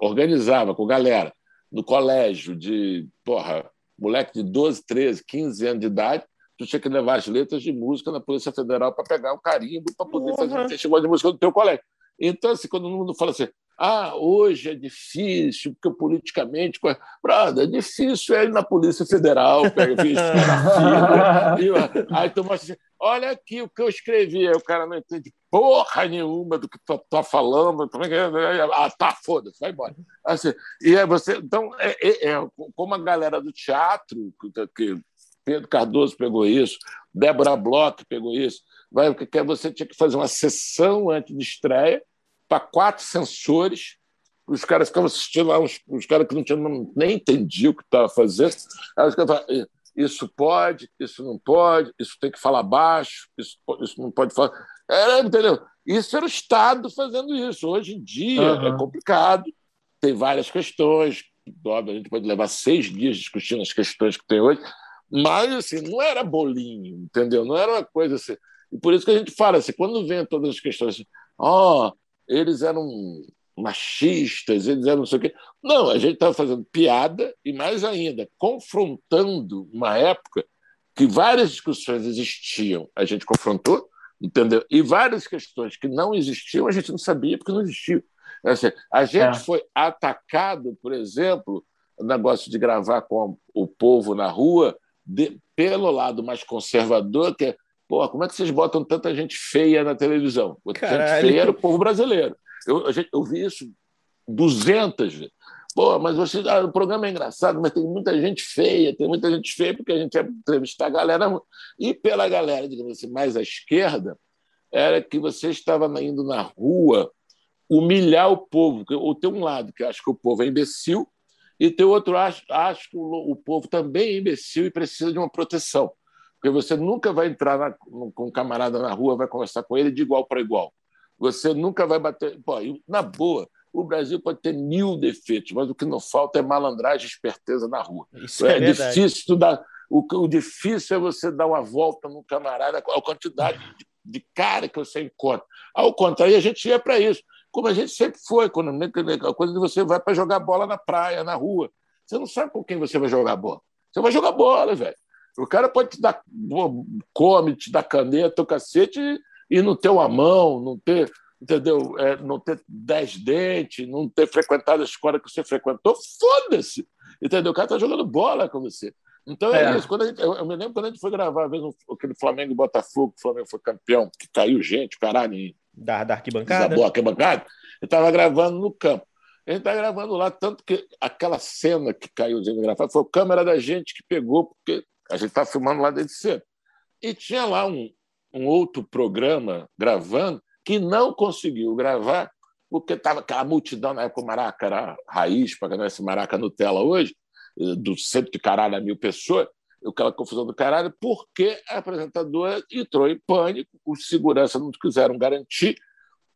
Speaker 4: organizava com galera no colégio de, porra, moleque de 12, 13, 15 anos de idade, tu tinha que levar as letras de música na Polícia Federal para pegar um carimbo para poder uhum. fazer um festival de música do teu colégio. Então, assim, quando todo mundo fala assim, ah, hoje é difícil, porque politicamente. Brother, é difícil é ir na Polícia Federal, pega aí tu mostra assim, olha aqui o que eu escrevi. Aí o cara não entende porra nenhuma do que tu tá falando. Ah, tá, foda-se, vai embora. Assim, e é você. Então, é, é, é, como a galera do teatro, que Pedro Cardoso pegou isso, Débora Bloch pegou isso, vai, o que é você tinha que fazer uma sessão antes de estreia para quatro sensores. Os caras ficavam assistindo lá, os, os caras que não tinham, nem entendiam o que estava fazendo. Aí os caras falavam, isso pode, isso não pode, isso tem que falar baixo, isso, isso não pode falar. Era, entendeu? Isso era o Estado fazendo isso. Hoje em dia uhum. é complicado, tem várias questões. Óbvio, a gente pode levar seis dias discutindo as questões que tem hoje, mas assim, não era bolinho, entendeu? Não era uma coisa assim. E por isso que a gente fala assim, quando vem todas as questões assim, ó, oh, eles eram machistas, eles eram não sei o quê. Não, a gente estava fazendo piada e, mais ainda, confrontando uma época que várias discussões existiam, a gente confrontou, entendeu? E várias questões que não existiam, a gente não sabia porque não existiam. Assim, a gente é. foi atacado, por exemplo, o negócio de gravar com o povo na rua, de, pelo lado mais conservador, que é Pô, como é que vocês botam tanta gente feia na televisão? Caralho. Gente feia era o povo brasileiro. Eu, eu, eu vi isso 200 vezes. Pô, mas você, ah, o programa é engraçado, mas tem muita gente feia, tem muita gente feia porque a gente ia entrevistar a galera. E pela galera, digamos assim, mais à esquerda, era que você estava indo na rua humilhar o povo. Ou tem um lado que acha que o povo é imbecil, e tem outro acha, acha que o, o povo também é imbecil e precisa de uma proteção. Porque você nunca vai entrar na, com um camarada na rua, vai conversar com ele de igual para igual. Você nunca vai bater. Pô, na boa, o Brasil pode ter mil defeitos, mas o que não falta é malandragem e esperteza na rua. Isso é, é difícil dar. O, o, difícil é você dar uma volta no camarada, a quantidade de, de cara que você encontra. Ao contrário, a gente ia para isso. Como a gente sempre foi, quando a coisa de você vai para jogar bola na praia, na rua. Você não sabe com quem você vai jogar bola. Você vai jogar bola, velho. O cara pode te dar come, te dar caneta, o cacete e não ter uma mão, não ter, entendeu? É, não ter dez dentes, não ter frequentado a escola que você frequentou, foda-se. Entendeu? O cara tá jogando bola com você. Então é, é isso. Quando gente, eu, eu, me lembro quando a gente foi gravar, vez, aquele Flamengo e Botafogo, o Flamengo foi campeão, que caiu gente, caralho.
Speaker 2: Da, da arquibancada?
Speaker 4: Desabou a arquibancada. Eu estava gravando no campo. A gente está gravando lá, tanto que aquela cena que caiu o gravado foi a câmera da gente que pegou, porque a gente está filmando lá desde cedo. E tinha lá um, um outro programa gravando que não conseguiu gravar porque estava aquela multidão, na época o Maraca era raiz, para ganhar esse Maraca Nutella hoje, do centro de caralho a mil pessoas, aquela confusão do caralho, porque a apresentadora entrou em pânico, os seguranças não quiseram garantir,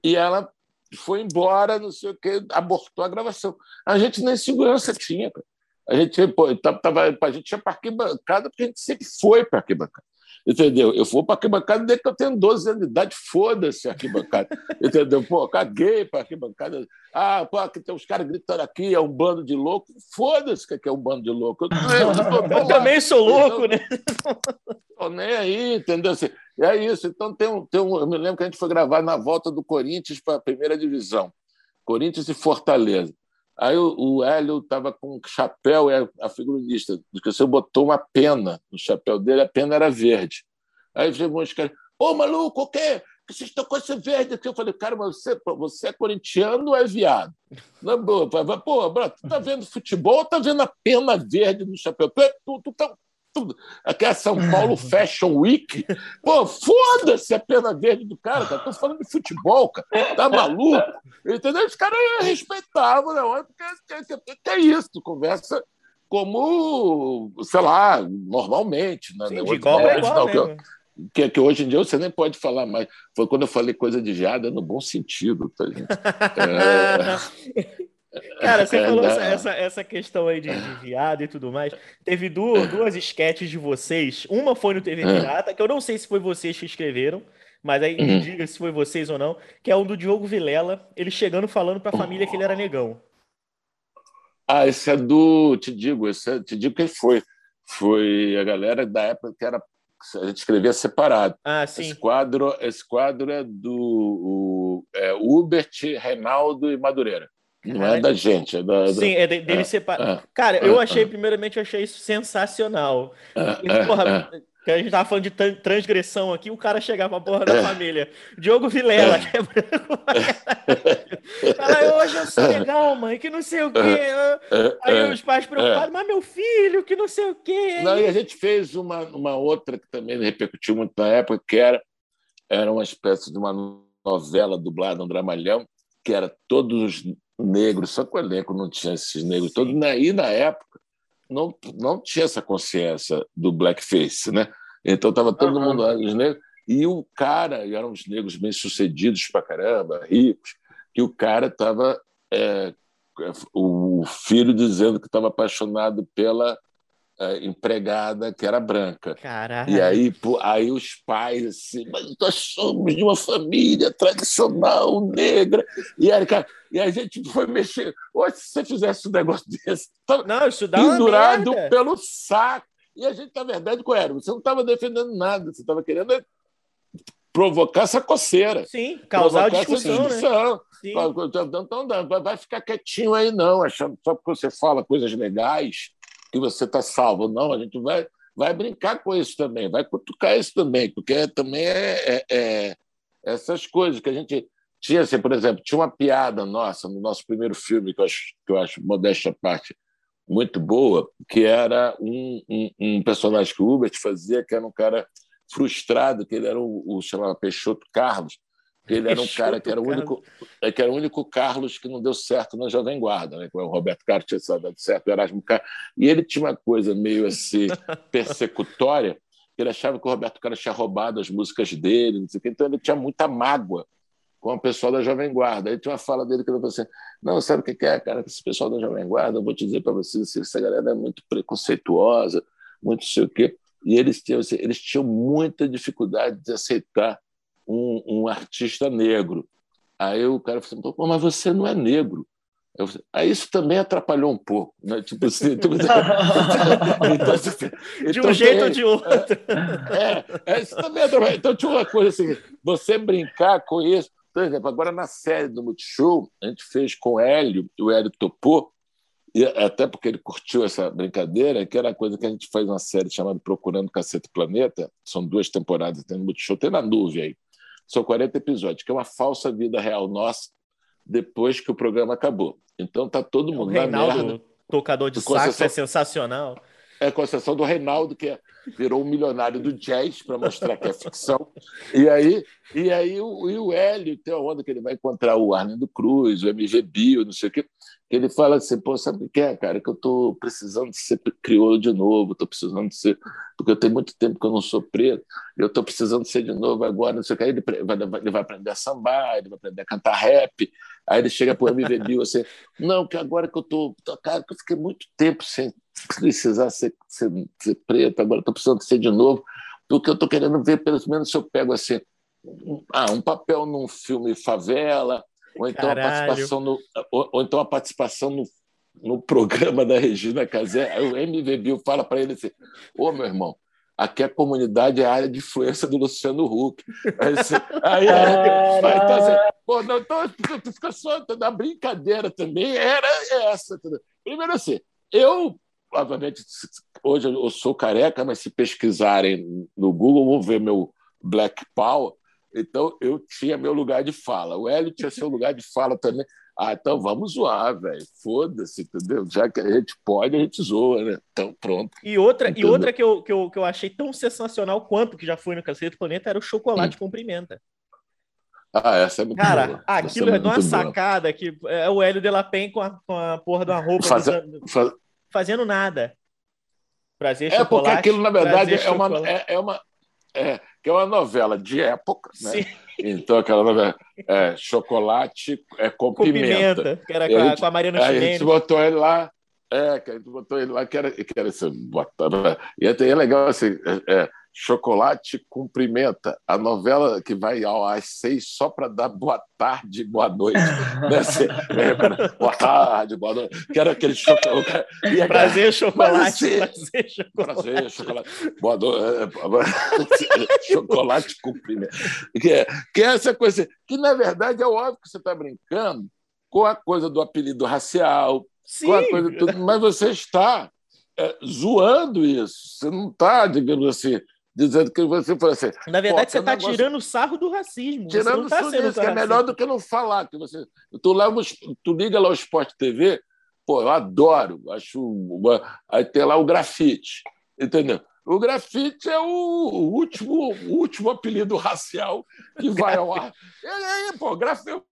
Speaker 4: e ela foi embora, não sei o que, abortou a gravação. A gente nem segurança tinha. Cara. A gente, pô, tava, a gente tinha parque bancada porque a gente sempre foi para arquibancada. Entendeu? Eu vou para arquibancada desde que eu tenho 12 anos de idade, foda-se arquibancada. Entendeu? Pô, caguei para arquibancada. Ah, pô, aqui tem uns caras gritando aqui, é um bando de louco. Foda-se que é um bando de louco. Eu,
Speaker 2: eu, eu, eu também sou louco, então, né?
Speaker 4: Tô nem aí, entendeu? Assim, é isso. Então tem um, tem um. Eu me lembro que a gente foi gravar na volta do Corinthians para a primeira divisão. Corinthians e Fortaleza. Aí o, o Hélio estava com um chapéu, é a figurinista, que você botou uma pena no chapéu dele, a pena era verde. Aí chegou uns caras, ô maluco, o quê? que vocês estão com esse verde aqui? Eu falei, cara, mas você, você é corintiano ou é viado? Não, pô, pô, bro, tu tá vendo futebol ou tá vendo a pena verde no chapéu? Tu, é, tu, tu tá. Aqui é São Paulo Fashion Week. Pô, foda-se a pena verde do cara, cara. Tô falando de futebol, cara. Tá maluco? Entendeu? Os caras respeitavam, né? Porque que, que, que é isso? Tu conversa como, sei lá, normalmente. Né?
Speaker 2: Sim, de igual é igual
Speaker 4: não, que, que, hoje em dia você nem pode falar mais. Foi quando eu falei coisa de jada no bom sentido, tá, gente?
Speaker 2: É... Cara, você falou essa, essa, essa, questão aí de, de, viado e tudo mais. Teve duas, duas sketches de vocês. Uma foi no TV é. Pirata, que eu não sei se foi vocês que escreveram, mas aí me uhum. diga se foi vocês ou não, que é um do Diogo Vilela, ele chegando falando pra família que ele era negão.
Speaker 4: Ah, esse é do. Te digo, esse é, te digo quem foi. Foi a galera da época que era. A gente escrevia separado.
Speaker 2: Ah, sim.
Speaker 4: Esse quadro, esse quadro é do o, é, Hubert, Reinaldo e Madureira. Não é da gente, é da.
Speaker 2: Sim, é de, dele é, separar. É, Cara, eu é, achei, primeiramente, eu achei isso sensacional. E, porra, a gente tava falando de transgressão aqui, o cara chegava a porra da família. Diogo Vilela, é. Fala, hoje eu sou legal, mãe, que não sei o quê. Aí os pais preocupados, mas meu filho, que não sei o quê.
Speaker 4: Não, e a gente fez uma, uma outra que também repercutiu muito na época, que era, era uma espécie de uma novela dublada, um dramalhão, que era todos os negros, só que o elenco não tinha esses negros todos. E na época não, não tinha essa consciência do blackface, né? Então estava todo uhum. mundo lá, os negros, e o cara, e eram os negros bem-sucedidos pra caramba, ricos, que o cara estava. É, o filho dizendo que estava apaixonado pela empregada que era branca.
Speaker 2: Caralho.
Speaker 4: E aí, pô, aí os pais, assim, mas nós somos de uma família tradicional negra. E, aí, cara, e a gente foi mexer. Hoje, se você fizesse um negócio desse,
Speaker 2: não, isso dá
Speaker 4: pendurado pelo saco. E a gente, na verdade, qual era? Você não estava defendendo nada, você estava querendo provocar essa coceira.
Speaker 2: Sim, causar discussão, discussão. Né?
Speaker 4: Sim. Então, vai ficar quietinho aí, não, achando só porque você fala coisas legais que você está salvo. Não, a gente vai, vai brincar com isso também, vai cutucar isso também, porque também é, é, é essas coisas que a gente tinha, assim, por exemplo, tinha uma piada nossa no nosso primeiro filme, que eu acho, que eu acho modéstia à parte, muito boa, que era um, um, um, personagem que o Hubert fazia, que era um cara frustrado, que ele era o, o chamava Peixoto Carlos, ele era um cara que era o único, é, que era o único Carlos que não deu certo na Jovem Guarda, né? O Roberto Carlos tinha dado certo, o Erasmo Carlos. E ele tinha uma coisa meio assim persecutória, ele achava que o Roberto Carlos tinha roubado as músicas dele, não sei o quê. então ele tinha muita mágoa com o pessoal da Jovem Guarda. Aí tinha uma fala dele que ele falou assim: Não, sabe o que é, cara? Esse pessoal da Jovem Guarda, eu vou te dizer para vocês, essa galera é muito preconceituosa, muito não sei o quê. E eles tinham, assim, eles tinham muita dificuldade de aceitar um, um artista negro. Aí o cara falou assim, mas você não é negro. Falei, aí isso também atrapalhou um pouco. Né? Tipo assim, então,
Speaker 2: assim, de um então, jeito ou de outro.
Speaker 4: É, é, isso também atrapalhou. Então tinha uma coisa assim, você brincar com isso. Por exemplo, agora na série do Multishow, a gente fez com o Hélio, o Hélio topou, e até porque ele curtiu essa brincadeira, que era a coisa que a gente faz uma série chamada Procurando Cacete Planeta, são duas temporadas, tem no Multishow, tem na nuvem aí. São 40 episódios, que é uma falsa vida real nossa depois que o programa acabou. Então tá todo mundo
Speaker 2: é o Reinaldo, na merda. tocador de sax, é sensacional.
Speaker 4: É com exceção do Reinaldo, que é, virou um milionário do jazz para mostrar que é ficção. E aí, e aí o, e o Hélio tem a onda que ele vai encontrar o Arlindo Cruz, o MG Bio, não sei o quê ele fala assim, pô, sabe o que é, cara? Que eu estou precisando de ser crioulo de novo, estou precisando de ser, porque eu tenho muito tempo que eu não sou preto, eu estou precisando de ser de novo agora, não sei o que. Aí ele vai, ele vai aprender a sambar, ele vai aprender a cantar rap, Aí ele chega para o MV assim, não, que agora que eu tô, cara, que eu fiquei muito tempo sem precisar ser, ser, ser preto, agora estou precisando ser de novo, porque eu estou querendo ver, pelo menos, se eu pego assim, um, ah, um papel num filme favela, ou então Caralho. a participação no, ou, ou, então a participação no, no programa da Regina Casé. Aí o MV Bill fala para ele assim: Ô meu irmão, aqui a comunidade é a área de influência do Luciano Huck. Aí, assim, aí, aí então, assim, pô, não, então, tu fica só na brincadeira também, era essa. Entendeu? Primeiro assim, eu, obviamente, hoje eu sou careca, mas se pesquisarem no Google, vão ver meu Black Power. Então, eu tinha meu lugar de fala. O Hélio tinha seu lugar de fala também. Ah, então vamos zoar, velho. Foda-se, entendeu? Já que a gente pode, a gente zoa, né? Então, pronto.
Speaker 2: E outra, e outra que, eu, que, eu, que eu achei tão sensacional quanto que já foi no Cacete do Planeta era o chocolate hum. com pimenta.
Speaker 4: Ah, essa é muito
Speaker 2: Cara,
Speaker 4: boa.
Speaker 2: aquilo é, é uma sacada que é o Hélio de La Pen com a, com a porra de uma roupa
Speaker 4: Faz, faz...
Speaker 2: fazendo nada.
Speaker 4: Prazer, é porque aquilo, na verdade, é uma, é, é, uma, é, é uma novela de época, né? Sim. Então, aquela novela é, Chocolate é com, com pimenta. pimenta.
Speaker 2: Que era com a, gente, com a Mariana
Speaker 4: A gente botou ele lá, é, que a gente botou ele lá, que era, que era assim, botava, e até é legal assim, é, é Chocolate Cumprimenta, a novela que vai ao às seis só para dar boa tarde, boa noite. né? Você lembra? Boa tarde, boa noite. Que era aquele chocolate.
Speaker 2: Prazer, chocolate.
Speaker 4: Assim, prazer, chocolate. Prazer, chocolate. Boa noite. chocolate Cumprimenta. Que é, que é essa coisa, que na verdade é óbvio que você está brincando com a coisa do apelido racial, Sim. com a coisa tudo, mas você está é, zoando isso. Você não está, digamos assim, dizendo que você foi assim.
Speaker 2: Na verdade, você está negócio... tirando sarro do racismo.
Speaker 4: Tirando tá sarro disso, que é melhor do que não falar. Que você... tu, leva, tu liga lá o Sport TV, pô, eu adoro, acho. Aí tem lá o grafite, entendeu? O grafite é o último, o último apelido racial que vai ao ar. E aí, pô, grafite.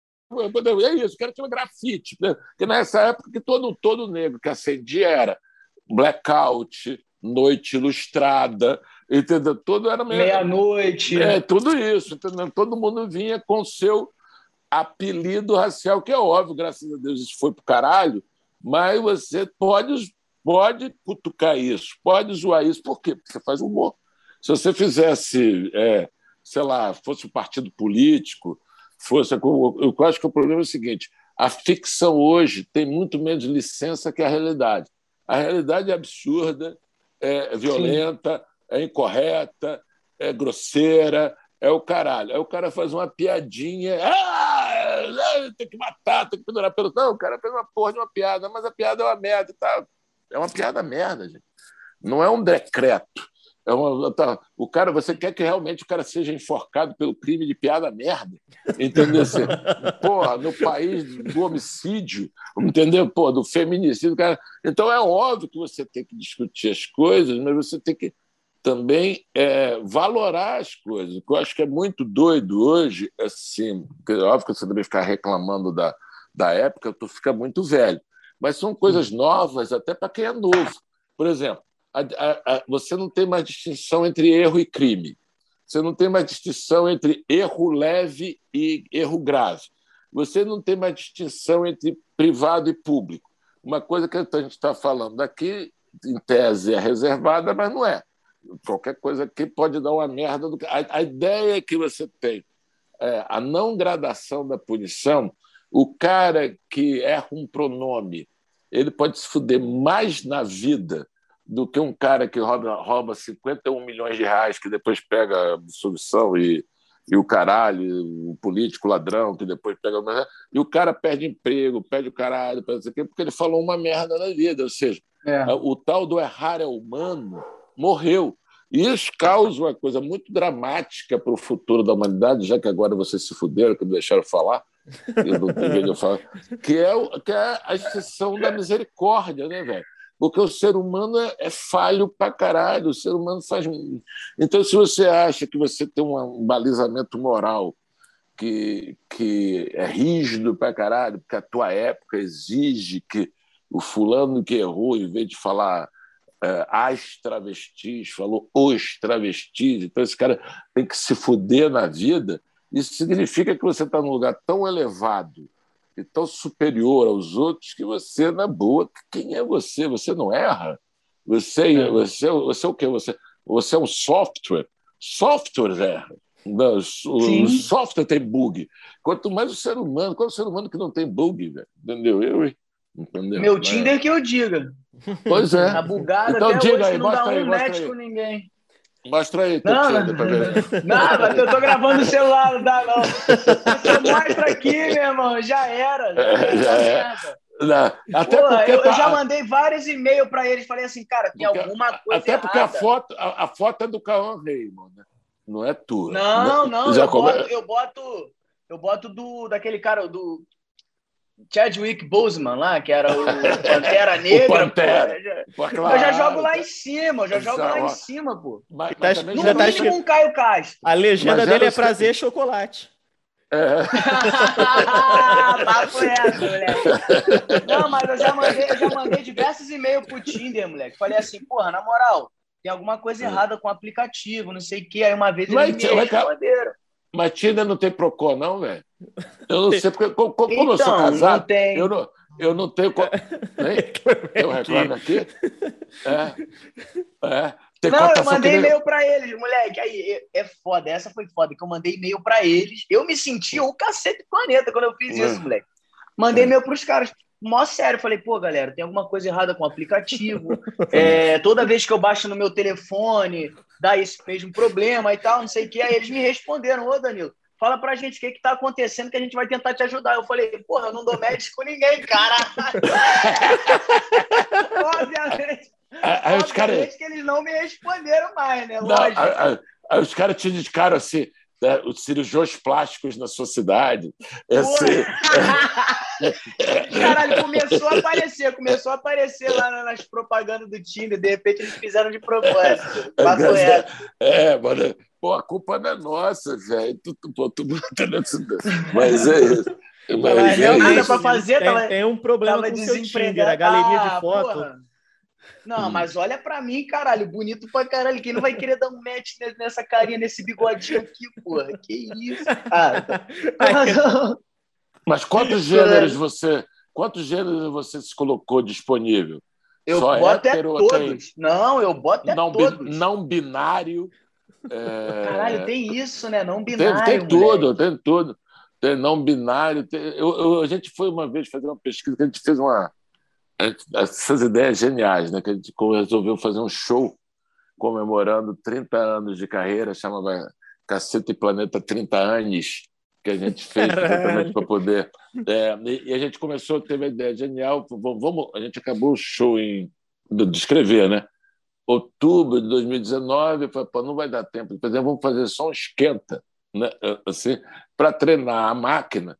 Speaker 4: É isso, quero chamar grafite. Né? Porque nessa época que todo, todo negro que acendia era blackout, noite ilustrada, entendeu? Tudo era
Speaker 1: meia-noite.
Speaker 4: É, tudo isso, entendeu? Todo mundo vinha com seu apelido racial, que é óbvio, graças a Deus isso foi pro caralho, mas você pode, pode cutucar isso, pode zoar isso, por quê? Porque você faz humor. Se você fizesse, é, sei lá, fosse um partido político, fosse. Eu acho que o problema é o seguinte: a ficção hoje tem muito menos licença que a realidade. A realidade é absurda, é violenta, Sim é incorreta, é grosseira, é o caralho. Aí o cara faz uma piadinha, ah, tem que matar, tem que pendurar pelo. Não, o cara fez uma porra de uma piada, mas a piada é uma merda. Tá? É uma piada merda, gente. Não é um decreto. É uma, tá, o cara, você quer que realmente o cara seja enforcado pelo crime de piada merda, entendeu? Assim, porra, no país do homicídio, entendeu? Porra, do feminicídio, cara. Então é óbvio que você tem que discutir as coisas, mas você tem que também é, valorar as coisas. O que eu acho que é muito doido hoje, assim, é óbvio que você também ficar reclamando da, da época, tu fica muito velho. Mas são coisas novas até para quem é novo. Por exemplo, a, a, a, você não tem mais distinção entre erro e crime. Você não tem mais distinção entre erro leve e erro grave. Você não tem mais distinção entre privado e público. Uma coisa que a gente está falando aqui, em tese, é reservada, mas não é qualquer coisa aqui pode dar uma merda. Do... A, a ideia que você tem, é, a não gradação da punição, o cara que erra um pronome, ele pode se fuder mais na vida do que um cara que rouba, rouba 51 milhões de reais, que depois pega absolvição e, e o caralho, o político ladrão, que depois pega. E o cara perde emprego, perde o caralho, perde porque ele falou uma merda na vida. Ou seja, é. o tal do errar é humano morreu. E isso causa uma coisa muito dramática para o futuro da humanidade, já que agora vocês se fuderam, que não deixaram falar, eu falar que, é, que é a exceção da misericórdia, né, velho? Porque o ser humano é, é, falho pra caralho, o ser humano faz. Então, se você acha que você tem um balizamento moral que, que é rígido pra caralho, porque a tua época exige que o fulano que errou, em vez de falar é, as travestis, falou os travestis, então esse cara tem que se fuder na vida. Isso significa que você está num lugar tão elevado e tão superior aos outros que você, na boa, quem é você? Você não erra. Você, é. você, você é o quê? Você, você é um software. Software erra. O, software tem bug. Quanto mais o ser humano, qual é o ser humano que não tem bug, velho? Entendeu? Eu,
Speaker 1: entendeu? Meu Tinder que eu diga.
Speaker 4: Pois é.
Speaker 1: Tá bugado então, até diga hoje aí, não dá aí, um match com ninguém.
Speaker 4: Mostra aí,
Speaker 1: não, não, não, eu tô gravando o celular, não dá não. Mostra aqui, meu irmão, já era. Já, é, já é. Não, até Pô, porque eu, tá... eu, já mandei vários e-mails para eles, falei assim, cara, tem porque, alguma coisa
Speaker 4: Até porque a foto, a, a, foto é do Cauã Raymond, né? Não é tua.
Speaker 1: Não, não, já eu, come... boto, eu boto, eu boto do daquele cara do Chadwick Boseman lá, que era o Pantera Negra. o Pantera. Pô, claro. Eu já jogo lá em cima, eu já jogo lá em cima, pô. Mas, mas tá, no tá mínimo um Caio Castro.
Speaker 2: A legenda mas dele é prazer chocolate. É.
Speaker 1: Papo reto, moleque. Não, mas eu já mandei, eu já mandei diversos e-mails pro Tinder, moleque. Falei assim, porra, na moral, tem alguma coisa é. errada com o aplicativo, não sei o quê. Aí uma vez eles mas, me responderam.
Speaker 4: Mas Tinder não tem Procon, não, velho? Eu não sei, porque como, como então, eu sou então, casado, não tem... eu, não, eu não tenho. Nem, eu reclamo aqui. É. É.
Speaker 1: Tem não, eu mandei que... e-mail para eles, moleque. Aí é foda, essa foi foda, que eu mandei e-mail para eles. Eu me senti o cacete do planeta quando eu fiz é. isso, moleque. Mandei e-mail pros caras. Mó sério, falei, pô, galera, tem alguma coisa errada com o aplicativo. É, toda vez que eu baixo no meu telefone, dá esse mesmo problema e tal, não sei o que. Aí eles me responderam, ô Danilo, fala pra gente o que que tá acontecendo que a gente vai tentar te ajudar. Eu falei, porra, eu não dou médico com ninguém, cara. obviamente, aí, os cara... que eles não me responderam mais, né? Lógico. Não, aí,
Speaker 4: aí, os caras te indicaram assim, né, os cirurgiões plásticos na sua cidade. Esse...
Speaker 1: Caralho, começou a aparecer, começou a aparecer lá nas propagandas do Tinder, de repente eles fizeram de propósito.
Speaker 4: É, é, mano, pô, a culpa não é nossa, velho. Tu, tu, tu, tu, mas é isso.
Speaker 1: Mas não é nada para fazer,
Speaker 2: tem, tava, tem um problema com o seu Tinder, a galeria de ah, foto. Porra.
Speaker 1: Não, hum. mas olha pra mim, caralho, bonito pra caralho. Quem não vai querer dar um match nessa carinha, nesse bigodinho aqui, porra? Que isso, cara?
Speaker 4: mas quantos gêneros você, quantos gêneros você se colocou disponível?
Speaker 1: Eu Só boto é todos. Tem... Não, eu boto é
Speaker 4: não,
Speaker 1: todos.
Speaker 4: Não binário.
Speaker 1: É... Caralho, tem isso, né? Não binário.
Speaker 4: Tem, tem tudo, tem tudo. Tem não binário. Tem... Eu, eu, a gente foi uma vez fazer uma pesquisa, a gente fez uma essas ideias geniais, né? Que a gente resolveu fazer um show comemorando 30 anos de carreira, chamava Caceta e Planeta 30 anos, que a gente fez exatamente para poder. É, e a gente começou, teve a ideia genial, vamos, a gente acabou o show em de escrever, né? Outubro de 2019, falei, Pô, não vai dar tempo de fazer, vamos fazer só um esquenta, né? Assim, para treinar a máquina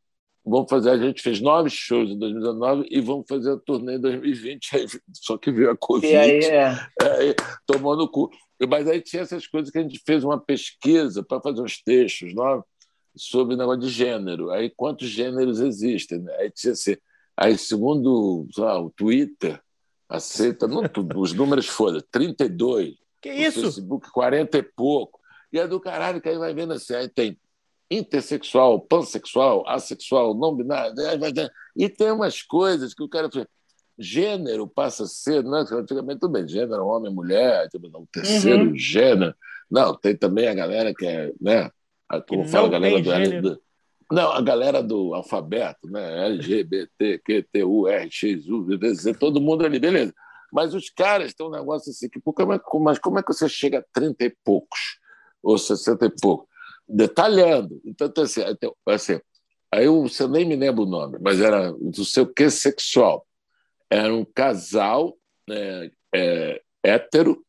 Speaker 4: Vamos fazer, a gente fez nove shows em 2019 e vamos fazer a turnê em 2020, aí, só que veio a Covid. E
Speaker 1: aí, é.
Speaker 4: aí, tomou no cu. Mas aí tinha essas coisas que a gente fez uma pesquisa para fazer uns textos novos sobre o negócio de gênero. Aí quantos gêneros existem? Né? Aí tinha assim, aí segundo lá, o Twitter, aceita, não, os números foram 32.
Speaker 2: Que isso?
Speaker 4: Facebook 40 e pouco. E é do caralho que aí vai vendo assim, aí tem intersexual, pansexual, assexual, não binário. E tem umas coisas que o cara fala, gênero passa a ser, né? antigamente tudo bem, gênero, homem, mulher, o terceiro uhum. gênero. Não, tem também a galera que é, né? Como fala a galera do, Não, a galera do alfabeto, né? LGBT, Q, T, U, R, X, U, todo mundo ali, beleza. Mas os caras têm um negócio assim, que, mas como é que você chega a 30 e poucos? Ou 60 e poucos? Detalhando. Então, assim, assim aí você nem me lembra o nome, mas era do seu que sexual. Era um casal né, é, hétero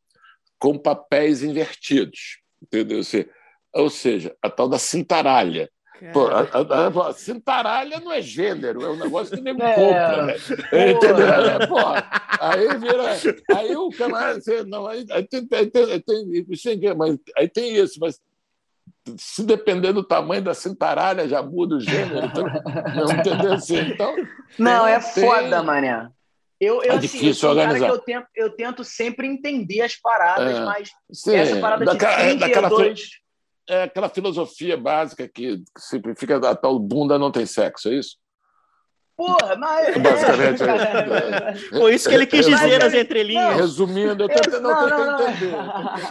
Speaker 4: com papéis invertidos, entendeu? Assim, ou seja, a tal da cintaralha. Pô, a, a, a, cintaralha não é gênero, é um negócio que nem é, compra. Né? Entendeu? É, pô, aí vira. Aí o camarada. Não, aí, aí, tem, aí, tem, aí, tem, mas, aí tem isso, mas se depender do tamanho da cintaralha, já muda o gênero. Então, não entendeu assim? Então,
Speaker 1: não, é tem... foda, mané. Eu, eu, é assim, difícil eu organizar. eu tento, eu tento sempre entender as paradas, é, mas sim, essa parada daquela, de 32... Daquela,
Speaker 4: é aquela filosofia básica que simplifica a tal bunda não tem sexo, é isso?
Speaker 1: Porra, mas. é,
Speaker 4: Basicamente, é.
Speaker 2: Foi isso que ele quis
Speaker 1: Mas
Speaker 2: dizer
Speaker 1: ele-
Speaker 2: nas entrelinhas.
Speaker 4: Resumindo, eu tentei, não, eu
Speaker 1: Não, não, não.
Speaker 4: entender.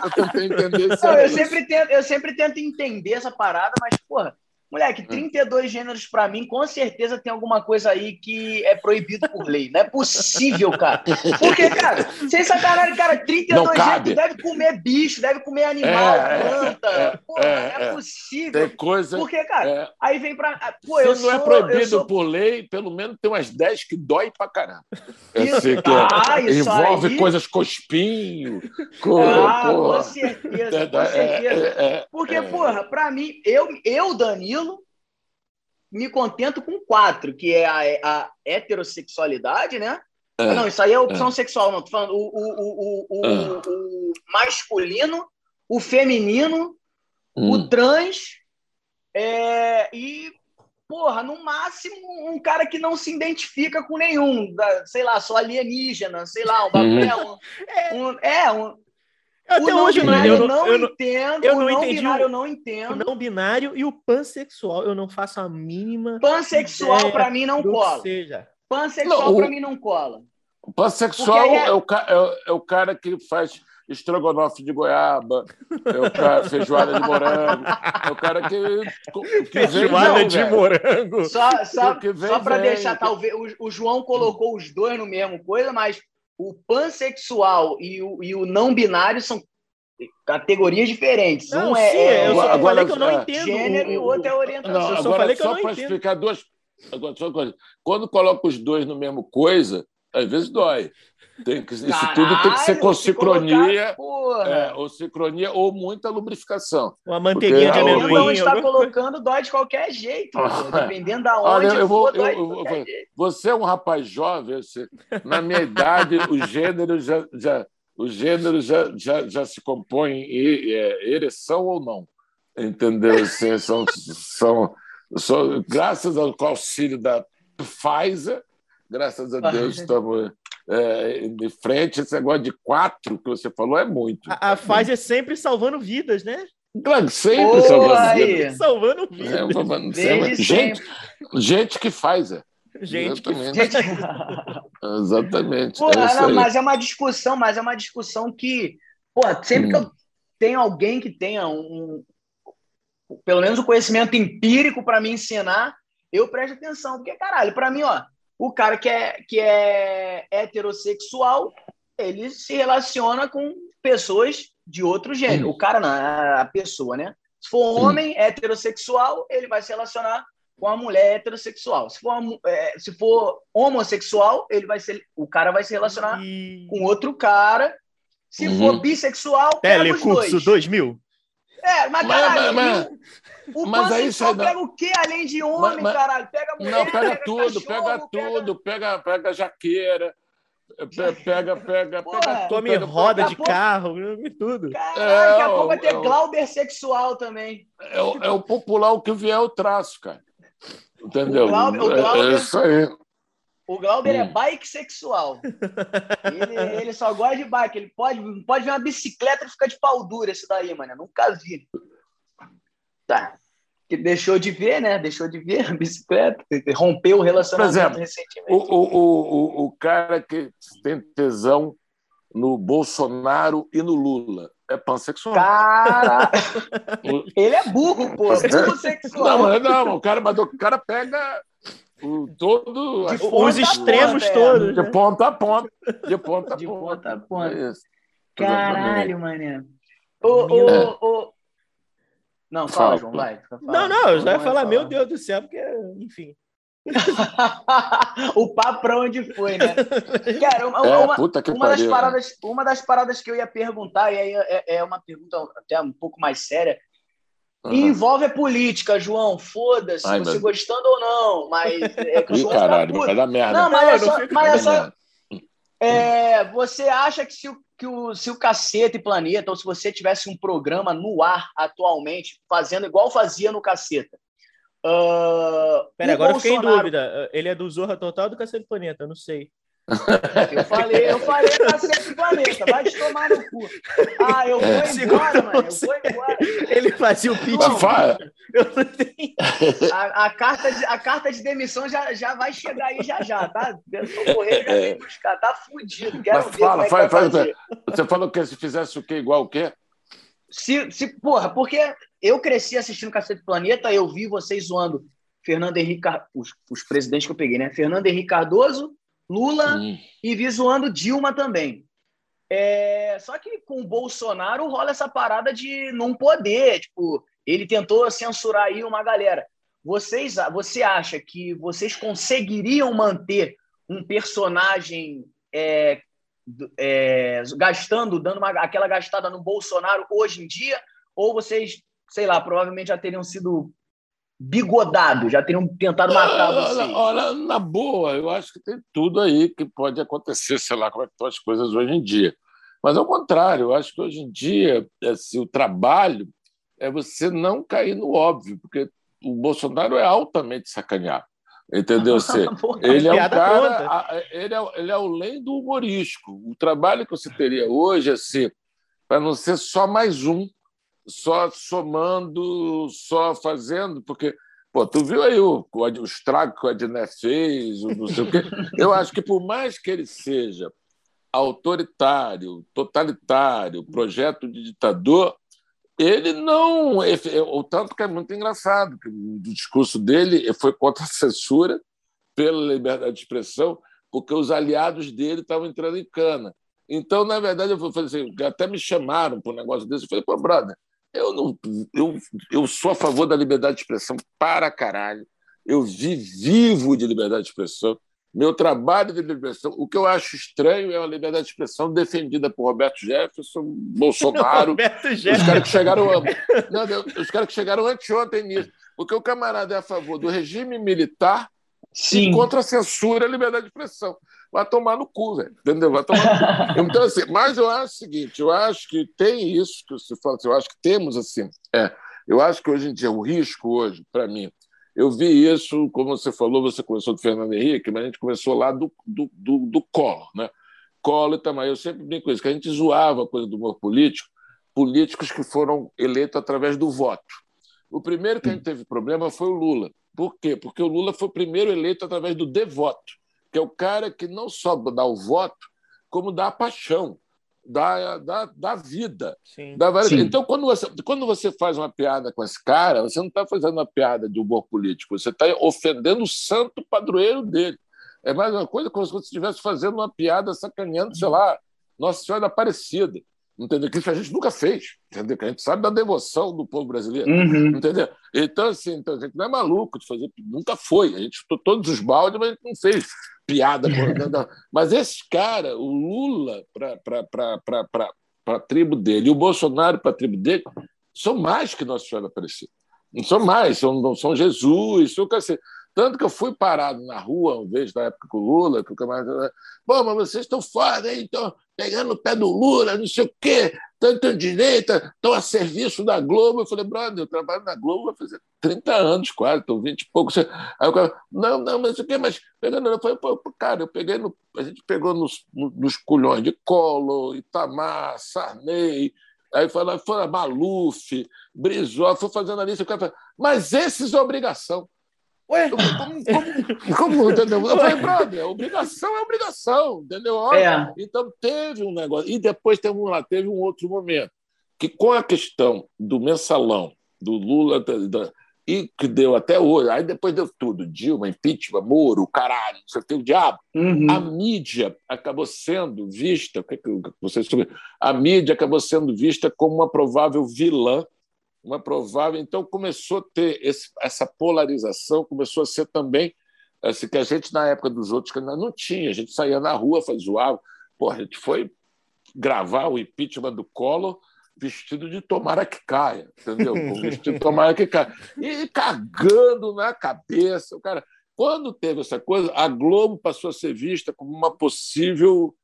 Speaker 4: Eu tentei entender esse
Speaker 1: Não, eu sempre, tento, eu sempre tento entender essa parada, mas, porra, moleque,
Speaker 4: Hum.
Speaker 1: 32 gêneros pra mim, com certeza tem alguma coisa aí que é proibido por lei. Não é possível, cara. Porque, cara, sem sacanagem, cara, 32
Speaker 4: Não cabe.
Speaker 1: gêneros deve comer bicho, deve comer animal,
Speaker 4: É, é,
Speaker 1: planta.
Speaker 4: é,
Speaker 1: porra,
Speaker 4: é,
Speaker 1: não é
Speaker 4: é.
Speaker 1: possível.
Speaker 4: Tem coisa.
Speaker 1: Porque, cara,
Speaker 4: é,
Speaker 1: aí vem pra. Pô,
Speaker 4: se não é
Speaker 1: sou-
Speaker 4: proibido
Speaker 1: eu sou-
Speaker 4: por lei, pelo menos tem umas 10 que dói pra caramba.
Speaker 1: Isso-
Speaker 4: Assim,
Speaker 1: Ah, isso
Speaker 4: envolve
Speaker 1: aí-
Speaker 4: coisas com espinho. Com,
Speaker 1: Ah, com
Speaker 4: porra.
Speaker 1: certeza, com
Speaker 4: É,
Speaker 1: certeza.
Speaker 4: é, é,
Speaker 1: Porque,
Speaker 4: é.
Speaker 1: porra, pra mim, eu, eu, Danilo, me contento com quatro, que é a, a heterossexualidade, né?
Speaker 4: É.
Speaker 1: Não, isso aí é opção sexual, não. Tô falando o, o, o, o,
Speaker 4: Ah.
Speaker 1: o, masculino, o feminino,
Speaker 4: Hum.
Speaker 1: o trans é, e, porra, no máximo, um cara que não se identifica com nenhum, da- sei lá, só alienígena, sei lá, um bagulho.
Speaker 4: Uhum.
Speaker 1: É, um, um- é, um,
Speaker 2: Até
Speaker 1: o não
Speaker 2: hoje eu não,
Speaker 1: binário
Speaker 2: eu não,
Speaker 1: não,
Speaker 2: eu não-
Speaker 1: entendo.
Speaker 2: eu
Speaker 1: o
Speaker 2: não
Speaker 1: não
Speaker 2: entendi
Speaker 1: binário
Speaker 2: o-
Speaker 1: eu não
Speaker 2: o
Speaker 1: entendo.
Speaker 2: não binário e o pansexual. Eu não faço a mínima
Speaker 1: Pansexual pra mim não cola.
Speaker 2: seja.
Speaker 1: Pansexual
Speaker 4: Não, o-
Speaker 1: pra mim não cola.
Speaker 4: O pansexual
Speaker 1: é-
Speaker 4: é... o é o- é o cara que faz estrogonofe de goiaba, é o cara feijoada de morango, é o cara que, que vem
Speaker 2: Feijoada
Speaker 4: bem,
Speaker 2: de
Speaker 4: velho.
Speaker 2: morango.
Speaker 1: Só, só,
Speaker 4: O vem,
Speaker 1: só para
Speaker 4: vem.
Speaker 1: deixar, talvez. O, o João colocou os dois no mesmo coisa, mas o pansexual e o, e o não binário são categorias diferentes.
Speaker 2: Não,
Speaker 1: um é,
Speaker 2: sim,
Speaker 1: é
Speaker 2: eu só
Speaker 4: Agora-
Speaker 2: falei que eu não
Speaker 4: é,
Speaker 2: entendo.
Speaker 1: gênero e o outro é orientação.
Speaker 4: Não,
Speaker 2: Eu só
Speaker 4: agora,
Speaker 2: falei que eu
Speaker 4: só
Speaker 2: não
Speaker 4: para
Speaker 2: entendo.
Speaker 4: explicar duas. Agora, só uma coisa. Quando coloca os dois no mesmo coisa, às vezes dói. Tem que, isso tudo tem que ser com sincronia,
Speaker 1: colocar,
Speaker 4: é, ou sincronia ou muita lubrificação.
Speaker 2: Uma manteiguinha de
Speaker 4: Porque-
Speaker 1: Dependendo de
Speaker 2: amendoim.
Speaker 1: onde está colocando, dói de qualquer jeito. Dependendo da
Speaker 4: Olha,
Speaker 1: onde
Speaker 4: eu vou-
Speaker 1: for, dói
Speaker 4: eu- eu vou-. Você é um rapaz jovem, você- na minha idade, os gêneros já, já, os gêneros já, já, já se compõem em é, ereção ou não. Entendeu? Assim, são, são, são, graças ao auxílio da Pfizer, graças a Deus, estamos é, de frente. Esse negócio de quatro que você falou é muito.
Speaker 2: A, a Pfizer sempre salvando vidas, né?
Speaker 4: Claro, sempre
Speaker 1: Pô,
Speaker 4: salvando
Speaker 1: aí.
Speaker 4: vidas.
Speaker 2: Salvando vidas.
Speaker 4: É, salvando-
Speaker 1: Desde
Speaker 4: gente, gente que faz, é.
Speaker 2: Gente, que
Speaker 4: Exatamente.
Speaker 1: Gente,
Speaker 4: Exatamente.
Speaker 1: Pô,
Speaker 4: é
Speaker 1: não, mas é uma discussão, mas é uma discussão que, pô, sempre que
Speaker 4: Hum.
Speaker 1: eu tenho alguém que tenha um, um- pelo menos o conhecimento empírico para me ensinar, eu presto atenção, porque caralho, para mim, ó, o cara que é que é heterossexual, ele se relaciona com pessoas de outro gênero.
Speaker 4: Hum.
Speaker 1: O cara não, a pessoa, né? Se for
Speaker 4: Hum.
Speaker 1: homem heterossexual, ele vai se relacionar com a mulher heterossexual. Se for, é, se for homossexual, ele vai ser, o cara vai se relacionar com outro cara. Se
Speaker 4: Uhum.
Speaker 1: for bissexual,
Speaker 2: Telecurso
Speaker 1: dois.
Speaker 2: 2000.
Speaker 1: É, mas
Speaker 4: Mas-
Speaker 1: caralho,
Speaker 4: mas-
Speaker 1: e o,
Speaker 4: mas aí da-
Speaker 1: pega o quê além de homem,
Speaker 4: mas-
Speaker 1: caralho? Pega mulher,
Speaker 4: Não, pega tudo,
Speaker 1: cachorro,
Speaker 4: pega tudo, pega, pega jaqueira, pe- pega, pega,
Speaker 1: Porra.
Speaker 4: pega tudo.
Speaker 2: Come
Speaker 4: pega-
Speaker 2: roda de
Speaker 1: pouco-
Speaker 2: carro, e tudo.
Speaker 1: Caralho, daqui a
Speaker 4: É,
Speaker 1: pouco vai ter
Speaker 4: o-
Speaker 1: Glauber sexual também.
Speaker 4: É, o- é o popular o que vier o traço, cara. Entendeu?
Speaker 1: O Glauber- o
Speaker 4: É-
Speaker 1: Glauber-
Speaker 4: É, isso aí.
Speaker 1: O Glauber é
Speaker 4: Hum.
Speaker 1: bike sexual. Ele, ele só gosta de bike. Ele pode, pode ver uma bicicleta e fica de pau dura esse daí, mano. Eu Nunca vi. Tá. Que deixou de ver, né? Deixou de ver a bicicleta. Rompeu o relacionamento
Speaker 4: Por exemplo,
Speaker 1: recentemente.
Speaker 4: O, o, o, o, cara que tem tesão no Bolsonaro e no Lula é pansexual.
Speaker 1: Cara, ele é burro, pô. Burro sexual.
Speaker 4: Não, não, o cara, mas o cara pega o, todo.
Speaker 2: Os extremos
Speaker 1: ponta, é.
Speaker 2: todos.
Speaker 4: de
Speaker 2: né?
Speaker 4: ponta a ponta. De ponta a
Speaker 1: De
Speaker 4: ponta.
Speaker 1: ponta a ponta.
Speaker 4: É isso.
Speaker 1: Caralho, mané. Ô, ô,
Speaker 4: É.
Speaker 1: ô. Não, fala,
Speaker 4: Fala,
Speaker 1: João, vai.
Speaker 2: Não, não, eu já ia
Speaker 1: Vai
Speaker 2: falar, meu Deus do céu, porque, enfim.
Speaker 1: o papo pra onde foi, né? Cara, uma,
Speaker 4: É,
Speaker 1: uma,
Speaker 4: puta que
Speaker 1: uma das
Speaker 4: pariu.
Speaker 1: paradas, uma das paradas que eu ia perguntar, e aí é, é uma pergunta até um pouco mais séria,
Speaker 4: Uhum.
Speaker 1: envolve a política, João. Foda-se, você gostando ou não, mas é que o
Speaker 4: Ih,
Speaker 1: João
Speaker 4: caralho, vai dar merda.
Speaker 1: Não, mas
Speaker 2: Não,
Speaker 1: é só, mas é só é, você acha que se o, que o, se o Caceta e Planeta, ou se você tivesse um programa no ar atualmente, fazendo igual fazia no Caceta. ah,
Speaker 2: Pera,
Speaker 1: o
Speaker 2: agora eu fiquei em
Speaker 1: Bolsonaro-
Speaker 2: dúvida. Ele é do Zorra Total ou do Cacete Planeta? Eu não sei.
Speaker 1: Eu falei, eu falei Caceta e Planeta, vai te tomar no cu. Ah, eu vou
Speaker 4: É.
Speaker 1: embora, mano. Eu vou embora.
Speaker 2: Ele fazia o pitch.
Speaker 4: Mas fala,
Speaker 1: a, a, carta de, a carta de demissão já, já vai chegar aí já já, tá? O correio já vem buscar, tá fudido. Quero
Speaker 4: Mas fala, é fala, fala, Você falou que se fizesse o quê? Igual o quê?
Speaker 1: Se, se, porra, porque eu cresci assistindo Cacete Planeta, eu vi vocês zoando Fernando Henrique, os, os presidentes que eu peguei, né? Fernando Henrique Cardoso, Lula hum. e vi zoando Dilma também. É, só que com o Bolsonaro rola essa parada de não poder, tipo, ele tentou censurar aí uma galera. Vocês, você acha que vocês conseguiriam manter um personagem é, é, gastando, dando uma, aquela gastada no Bolsonaro hoje em dia? Ou vocês, sei lá, provavelmente já teriam sido bigodados, já teriam tentado matar vocês?
Speaker 4: Olha, olha, na boa, eu acho que tem tudo aí que pode acontecer, sei lá como é que estão as coisas hoje em dia. Mas, ao contrário, eu acho que hoje em dia assim, o trabalho é você não cair no óbvio, porque o Bolsonaro é altamente sacaneado. Entendeu? Você, ele é um cara, ele é, ele é o além do humorístico. O trabalho que você teria hoje, assim, para não ser só mais um, só somando, só fazendo, porque Pô, tu viu aí o, o, o estrago que o Adnet fez, o não sei o quê. Eu acho que, por mais que ele seja autoritário, totalitário, projeto de ditador, ele não. O tanto que é muito engraçado, que o discurso dele foi contra a censura pela liberdade de expressão, porque os aliados dele estavam entrando em cana. Então, na verdade, eu falei assim, até me chamaram para um negócio desse. Eu falei, pô, brother, eu, não, eu, eu sou a favor da liberdade de expressão para caralho. Eu vi, vivo de liberdade de expressão. Meu trabalho de liberação, o que eu acho estranho é a liberdade de expressão defendida por Roberto Jefferson, Bolsonaro, Roberto os caras que chegaram, não, os caras que chegaram anteontem nisso, porque o camarada é a favor do regime militar Sim. e contra a censura e a liberdade de expressão. Vai tomar no cu, velho, entendeu? Vai tomar no... Então, assim, mas eu acho o seguinte, eu acho que tem isso que você fala, assim, eu acho que temos assim, é, eu acho que hoje em dia o risco hoje, para mim, eu vi isso, como você falou, você começou do Fernando Henrique, mas a gente começou lá do, do, do, do Collor. Né? Collor e Itamar. Eu sempre brinco com isso, que a gente zoava a coisa do humor político, políticos que foram eleitos através do voto. O primeiro que a gente teve problema foi o Lula. Por quê? Porque o Lula foi o primeiro eleito através do devoto, que é o cara que não só dá o voto, como dá a paixão da, da, da vida. Sim. Da Sim. Então, quando você, quando você faz uma piada com esse cara, você não está fazendo uma piada de humor político, você está ofendendo o santo padroeiro dele. É mais uma coisa como se você estivesse fazendo uma piada sacaneando, sei lá, Nossa Senhora Aparecida. Entendeu? Que isso a gente nunca fez. Entendeu? Que a gente sabe da devoção do povo brasileiro. Uhum. Entendeu? Então, assim, então, a gente não é maluco de fazer. Nunca foi. A gente chutou todos os baldes, mas a gente não fez piada. Mas esse cara, o Lula, para a tribo dele, e o Bolsonaro para a tribo dele, são mais que Nossa Senhora Aparecida. Não são mais, são, são Jesus, são cacete. Tanto que eu fui parado na rua uma vez, na época com o Lula, que o camarada. Pô, mas vocês estão foda, hein? Estão pegando o pé do Lula, não sei o quê, tanto direita, estão a serviço da Globo. Eu falei, brother, eu trabalho na Globo fazer 30 anos quase, estou 20 e pouco. Aí o cara, não, não, mas o quê? Mas pegando. Eu falei, pô, cara, eu peguei no. A gente pegou nos, nos culhões de Collor, Itamar, Sarney. Aí foi, foi Maluf, Brizola, foi fazendo a lista. O cara mas esses é obrigação. Ué, como, como, como, entendeu? Eu falei, brother, obrigação é obrigação, entendeu? É. Então teve um negócio. E depois teve um, lá, teve um outro momento, que com a questão do mensalão, do Lula, da, da, e que deu até hoje, aí depois deu tudo, Dilma, impeachment, Moro, caralho, não sei o que, o diabo. Uhum. A mídia acabou sendo vista, o que, é que vocês A mídia acabou sendo vista como uma provável vilã uma provável. Então começou a ter esse, essa polarização, começou a ser também assim, que a gente, na época dos outros candidatos, não tinha. A gente saía na rua, fazia zoava. Pô, a gente foi gravar o impeachment do Collor vestido de tomara que caia, entendeu? vestido de tomara que caia. E cagando na cabeça. O cara, quando teve essa coisa, a Globo passou a ser vista como uma possível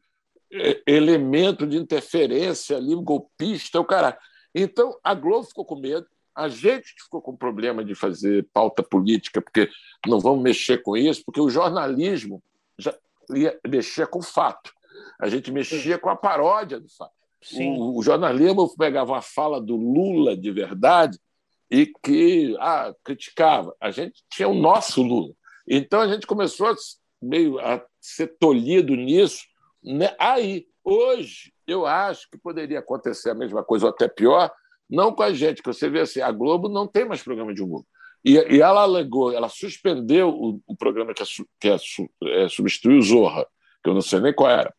Speaker 4: é, elemento de interferência ali, golpista, o cara. Então, a Globo ficou com medo, a gente ficou com problema de fazer pauta política, porque não vamos mexer com isso, porque o jornalismo já ia mexer com o fato. A gente mexia com a paródia do fato. O, o, jornalismo pegava a fala do Lula de verdade e que ah, criticava. A gente tinha o nosso Lula. Então a gente começou a, meio a ser tolhido nisso. Né? Aí, hoje, eu acho que poderia acontecer a mesma coisa, ou até pior, não com a gente, que você vê assim, a Globo não tem mais programa de humor. E, e ela alegou, ela suspendeu o, o programa que, é, que é, é, substituiu o Zorra, que eu não sei nem qual era,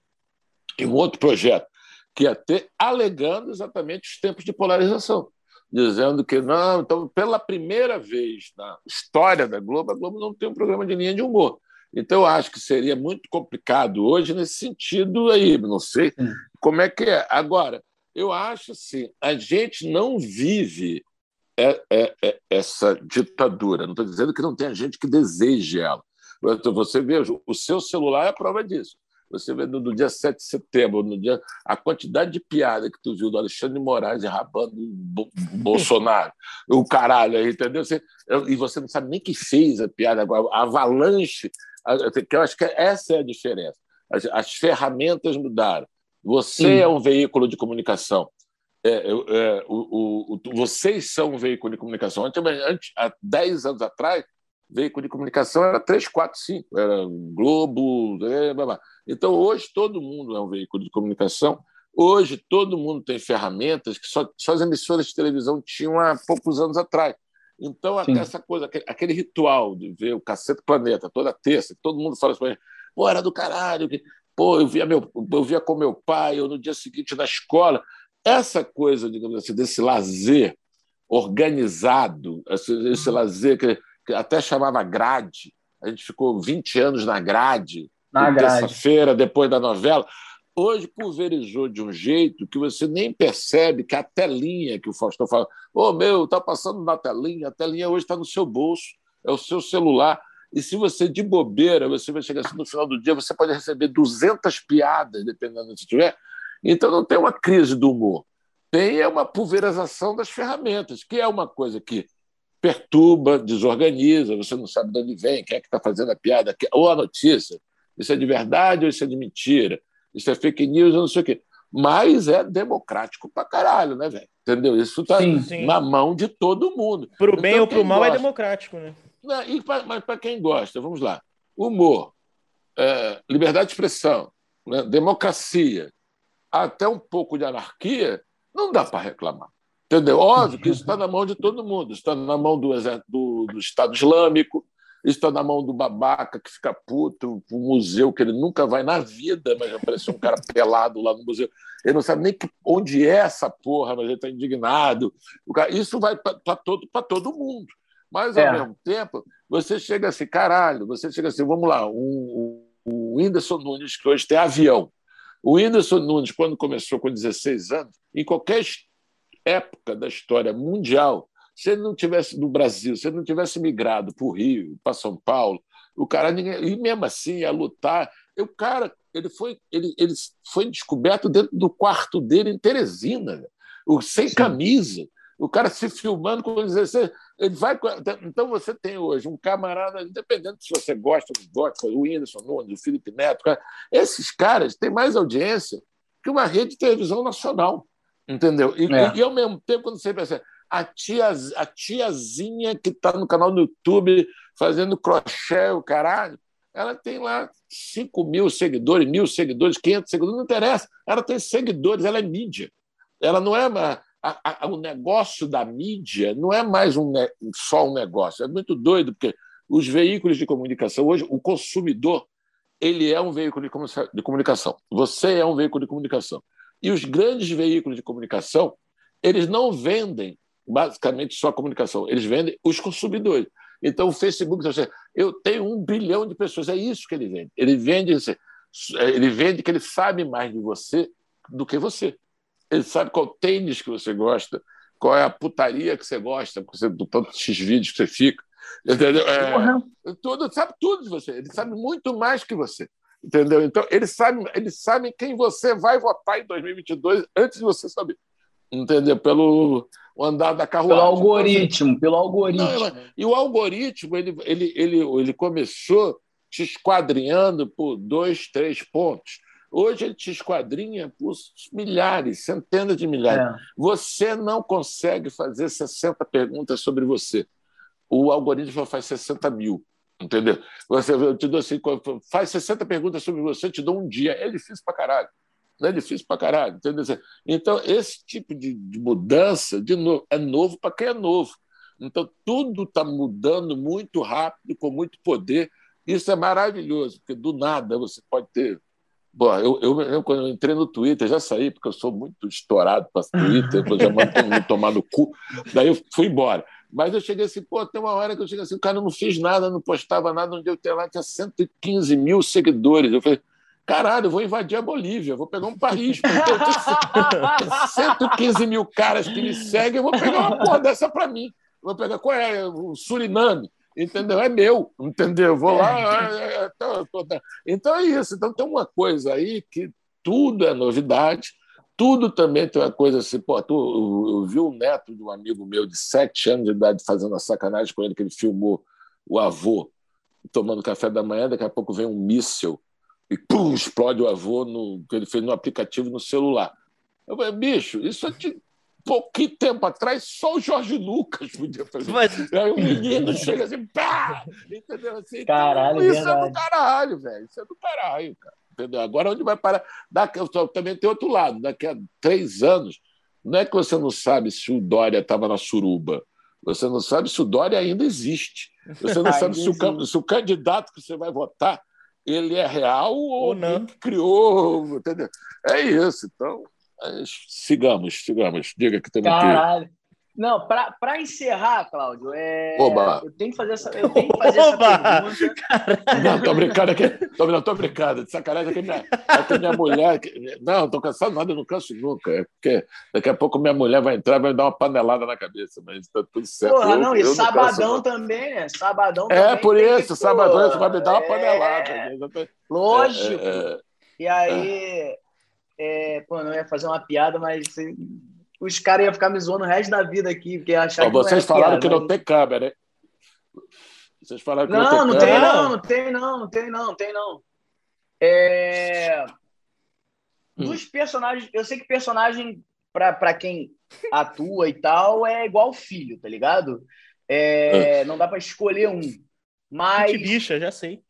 Speaker 4: e um outro projeto, que ia ter, alegando exatamente os tempos de polarização, dizendo que não, então, pela primeira vez na história da Globo, a Globo não tem um programa de linha de humor. Então, eu acho que seria muito complicado hoje nesse sentido aí, não sei como é que é. Agora, eu acho assim, a gente não vive é, é, é essa ditadura. Não estou dizendo que não tenha gente que deseje ela. Você vê, o seu celular é a prova disso. Você vê no, no, dia 7 de setembro, no dia, a quantidade de piada que tu viu do Alexandre de Moraes rabando o Bolsonaro, o caralho, entendeu? Você, e você não sabe nem que fez a piada agora, a avalanche, que eu acho que essa é a diferença. As, as ferramentas mudaram. Você Sim. é um veículo de comunicação. É, é, o, o, o, vocês são um veículo de comunicação. Antes, antes, há 10 anos atrás, veículo de comunicação era 3, 4, 5, era Globo, é, blá, blá. Então, hoje, todo mundo é um veículo de comunicação. Hoje, todo mundo tem ferramentas que só, só as emissoras de televisão tinham há poucos anos atrás. Então, Sim. essa coisa, aquele, aquele, ritual de ver o Cacete Planeta toda terça, todo mundo fala assim, pô, era do caralho, que, pô, eu via, meu, eu via com meu pai, ou no dia seguinte na escola. Essa coisa, digamos assim, desse lazer organizado, esse, esse lazer que que até chamava grade. A gente ficou 20 anos na grade, na terça-feira, depois da novela. Hoje pulverizou de um jeito que você nem percebe que a telinha que o Faustão fala, ô oh, meu, tá passando na telinha, a telinha hoje está no seu bolso, é o seu celular. E se você de bobeira, você vai chegar assim no final do dia, você pode receber 200 piadas, dependendo se tiver. Então não tem uma crise do humor. Tem é uma pulverização das ferramentas, que é uma coisa que perturba, desorganiza, você não sabe de onde vem, quem é que está fazendo a piada, ou a notícia. Isso é de verdade ou isso é de mentira? Isso é fake news ou não sei o quê. Mas é democrático pra caralho, né, velho? Entendeu? Isso está na mão de todo mundo.
Speaker 2: Pro então, bem ou pro mal é gosta... é democrático, né?
Speaker 4: Não, e pra, mas para quem gosta, vamos lá. Humor, é, liberdade de expressão, né? democracia, até um pouco de anarquia, não dá para reclamar. Entendeu? Óbvio que isso está na mão de todo mundo. Está na mão do, do, do Estado Islâmico, está na mão do babaca que fica puto, o museu que ele nunca vai na vida, mas apareceu um cara pelado lá no museu. Ele não sabe nem que, onde é essa porra, mas ele está indignado. Cara, isso vai para todo, todo mundo. Mas, ao é. mesmo tempo, você chega assim, caralho, você chega assim, vamos lá, o, o Whindersson Nunes, que hoje tem avião. O Whindersson Nunes, quando começou com 16 anos, em qualquer época da história mundial, se ele não tivesse no Brasil, se ele não tivesse migrado para o Rio, para São Paulo, o cara ninguém, e mesmo assim ia lutar. O cara ele foi ele, ele foi descoberto dentro do quarto dele em Teresina, o sem Sim. camisa. O cara se filmando com 16, ele vai. Então você tem hoje um camarada, independente se você gosta ou não gosta, o Whindersson Nunes, o Felipe Neto, esses caras têm mais audiência que uma rede de televisão nacional. Entendeu? E, é. e, ao mesmo tempo, quando você pensa, a, tia, a tiazinha que está no canal do YouTube fazendo crochê, o caralho, ela tem lá 5 mil seguidores, mil seguidores, 500 seguidores, não interessa. Ela tem seguidores, ela é mídia. Ela não é uma, a, a, o negócio da mídia não é mais um, só um negócio. É muito doido, porque os veículos de comunicação, hoje, o consumidor, ele é um veículo de comunicação. Você é um veículo de comunicação. E os grandes veículos de comunicação, eles não vendem basicamente só a comunicação, eles vendem os consumidores. Então, o Facebook, eu tenho um bilhão de pessoas, é isso que ele vende. Ele vende, ele vende que ele sabe mais de você do que você. Ele sabe qual tênis que você gosta, qual é a putaria que você gosta, do tanto X vídeos que você fica. Entendeu? É, tudo, sabe tudo de você. Ele sabe muito mais que você. Entendeu? Então, eles sabem, eles sabem quem você vai votar em 2022 antes de você saber. Entendeu? Pelo andar da carruagem.
Speaker 1: Pelo algoritmo, pelo algoritmo. Não,
Speaker 4: e o algoritmo, ele, ele, ele, ele começou te esquadrinhando por dois, três pontos. Hoje ele te esquadrinha por milhares, centenas de milhares. É. Você não consegue fazer 60 perguntas sobre você. O algoritmo faz 60 mil. Entendeu? Você, eu te dou assim, faz 60 perguntas sobre você, eu te dou um dia. É difícil pra caralho. Não é difícil pra caralho. Entendeu? Então, esse tipo de, de mudança, de novo, é novo para quem é novo. Então, tudo está mudando muito rápido, com muito poder. Isso é maravilhoso, porque do nada você pode ter Bom, eu, eu, eu, quando eu entrei no Twitter, já saí, porque eu sou muito estourado para Twitter, eu já mando tomar no cu. Daí eu fui embora. Mas eu cheguei assim, pô, tem uma hora que eu cheguei assim, o cara não fiz nada, não postava nada, onde eu tenho lá tinha 115 mil seguidores. Eu falei, caralho, eu vou invadir a Bolívia, vou pegar um país, porque eu tenho 115 mil caras que me seguem, eu vou pegar uma porra dessa para mim. Eu vou pegar, qual é? O Suriname entendeu? É meu, entendeu? Vou lá. É, é, é tô, tô, então é isso. Então tem uma coisa aí que tudo é novidade, tudo também tem uma coisa assim. Pô, tu, eu, eu vi o neto de um amigo meu de sete anos de idade fazendo a sacanagem com ele, que ele filmou o avô tomando café da manhã, daqui a pouco vem um míssil e pum, explode o avô no, que ele fez no aplicativo no celular. Eu falei, bicho, isso é de pouquinho tempo atrás, só o Jorge Lucas podia fazer. Mas... Aí o menino chega assim, pá! Entendeu? Assim,
Speaker 1: então, caralho,
Speaker 4: então, isso verdade. é do caralho, velho. Isso é do caralho, cara. Entendeu? Agora, onde vai parar? Daqui, também tem outro lado. Daqui a três anos, não é que você não sabe se o Dória estava na suruba. Você não sabe se o Dória ainda existe. Você não sabe se o, se o, candidato que você vai votar ele é real ou, ou não. criou. Entendeu? É isso. Então, sigamos, sigamos. Diga que temos
Speaker 1: Caralho. Que... Não, para encerrar, Cláudio, é... eu tenho que fazer essa, eu tenho que fazer essa pergunta.
Speaker 4: Não, tô brincando aqui. Tô, não, tô brincando. De sacanagem aqui, minha, aqui minha mulher. Não, tô cansado nada, eu não canso nunca. É porque daqui a pouco minha mulher vai entrar e vai dar uma panelada na cabeça, mas tá tudo certo.
Speaker 1: Porra, eu, não, e sabadão também, né? Sabadão é, também.
Speaker 4: É, por isso, sabadão você vai me dar uma é...
Speaker 1: panelada. Lógico. É, é, e aí, é, pô, não ia fazer uma piada, mas os caras iam ficar me zoando o resto da vida aqui, porque achar
Speaker 4: que Vocês falaram piada, que mas... não tem câmera, hein? Vocês falaram que
Speaker 1: não,
Speaker 4: não,
Speaker 1: não tem, não, não tem não, não tem não, não tem não. É... Hum. Dos personagens, eu sei que personagem para quem atua e tal é igual filho, tá ligado? É, hum. Não dá para escolher um. Mas.
Speaker 2: Que bicha, já sei.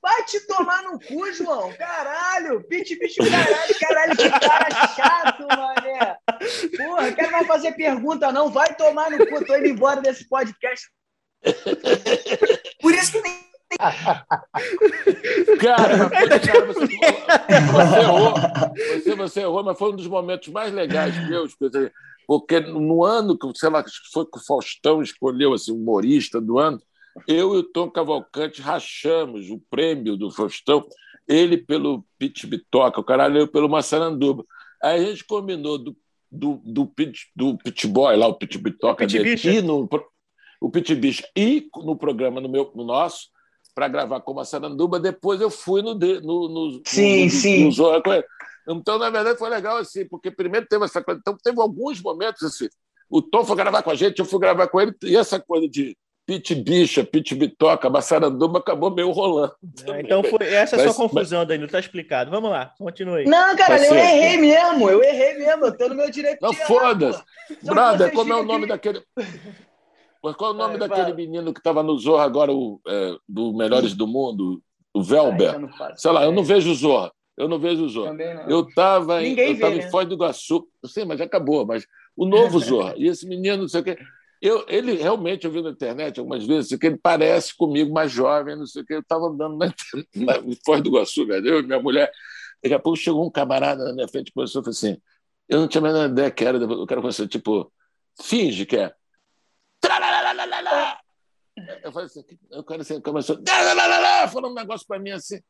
Speaker 1: Vai te tomar no cu, João. Caralho. Pit, bicho, caralho. Caralho, que cara chato, mané. Porra, quero mais fazer pergunta, não. Vai tomar no cu. Tô indo embora desse podcast. Por isso que nem
Speaker 4: cara, cara você, você, errou, você, você errou, mas foi um dos momentos mais legais meus, porque no ano que, sei lá, foi que o Faustão escolheu assim, humorista do ano, eu e o Tom Cavalcante rachamos o prêmio do Faustão, ele pelo Pit Bitoca, o caralho, eu pelo Massaranduba. Aí a gente combinou do, do, do, pit, do Pit Boy, lá, o Pit Bitoca,
Speaker 2: e
Speaker 4: no, o Pit Bicho, e no programa no, meu, no nosso, para gravar com o Massaranduba. Depois eu fui no. no, no
Speaker 1: sim,
Speaker 4: no,
Speaker 1: sim.
Speaker 4: No então, na verdade, foi legal assim, porque primeiro teve essa coisa. Então, teve alguns momentos assim. O Tom foi gravar com a gente, eu fui gravar com ele, e essa coisa de Pit Bicha, Pit Bitoca, Massaranduba acabou meio rolando.
Speaker 2: É, então foi essa é a sua confusão, mas... Danilo, tá explicado. Vamos lá, continue.
Speaker 1: Não, cara, eu errei mesmo, eu errei mesmo, eu tô no meu direito.
Speaker 4: Não foda-se. Brother, como é o nome daquele. Mas qual é o nome daquele menino que estava no Zorra agora, o, é, do Melhores do Mundo? O Velber. Sei lá, eu não vejo o Zorra. Eu não vejo o Zorra. Eu estava em, eu tava em né? Foz do Iguaçu. Sim, mas já acabou. Mas o novo Zorra. E esse menino, não sei o quê. Eu, ele realmente, eu vi na internet algumas vezes, que ele parece comigo mais jovem, não sei o que. Eu estava andando na, na Foz do Iguaçu, velho. eu e minha mulher. Daqui a pouco chegou um camarada na minha frente e começou a falar assim: eu não tinha a menor ideia que era, eu quero você, tipo, finge que é. Eu falei assim, eu quero assim, começou, falando um negócio para mim assim.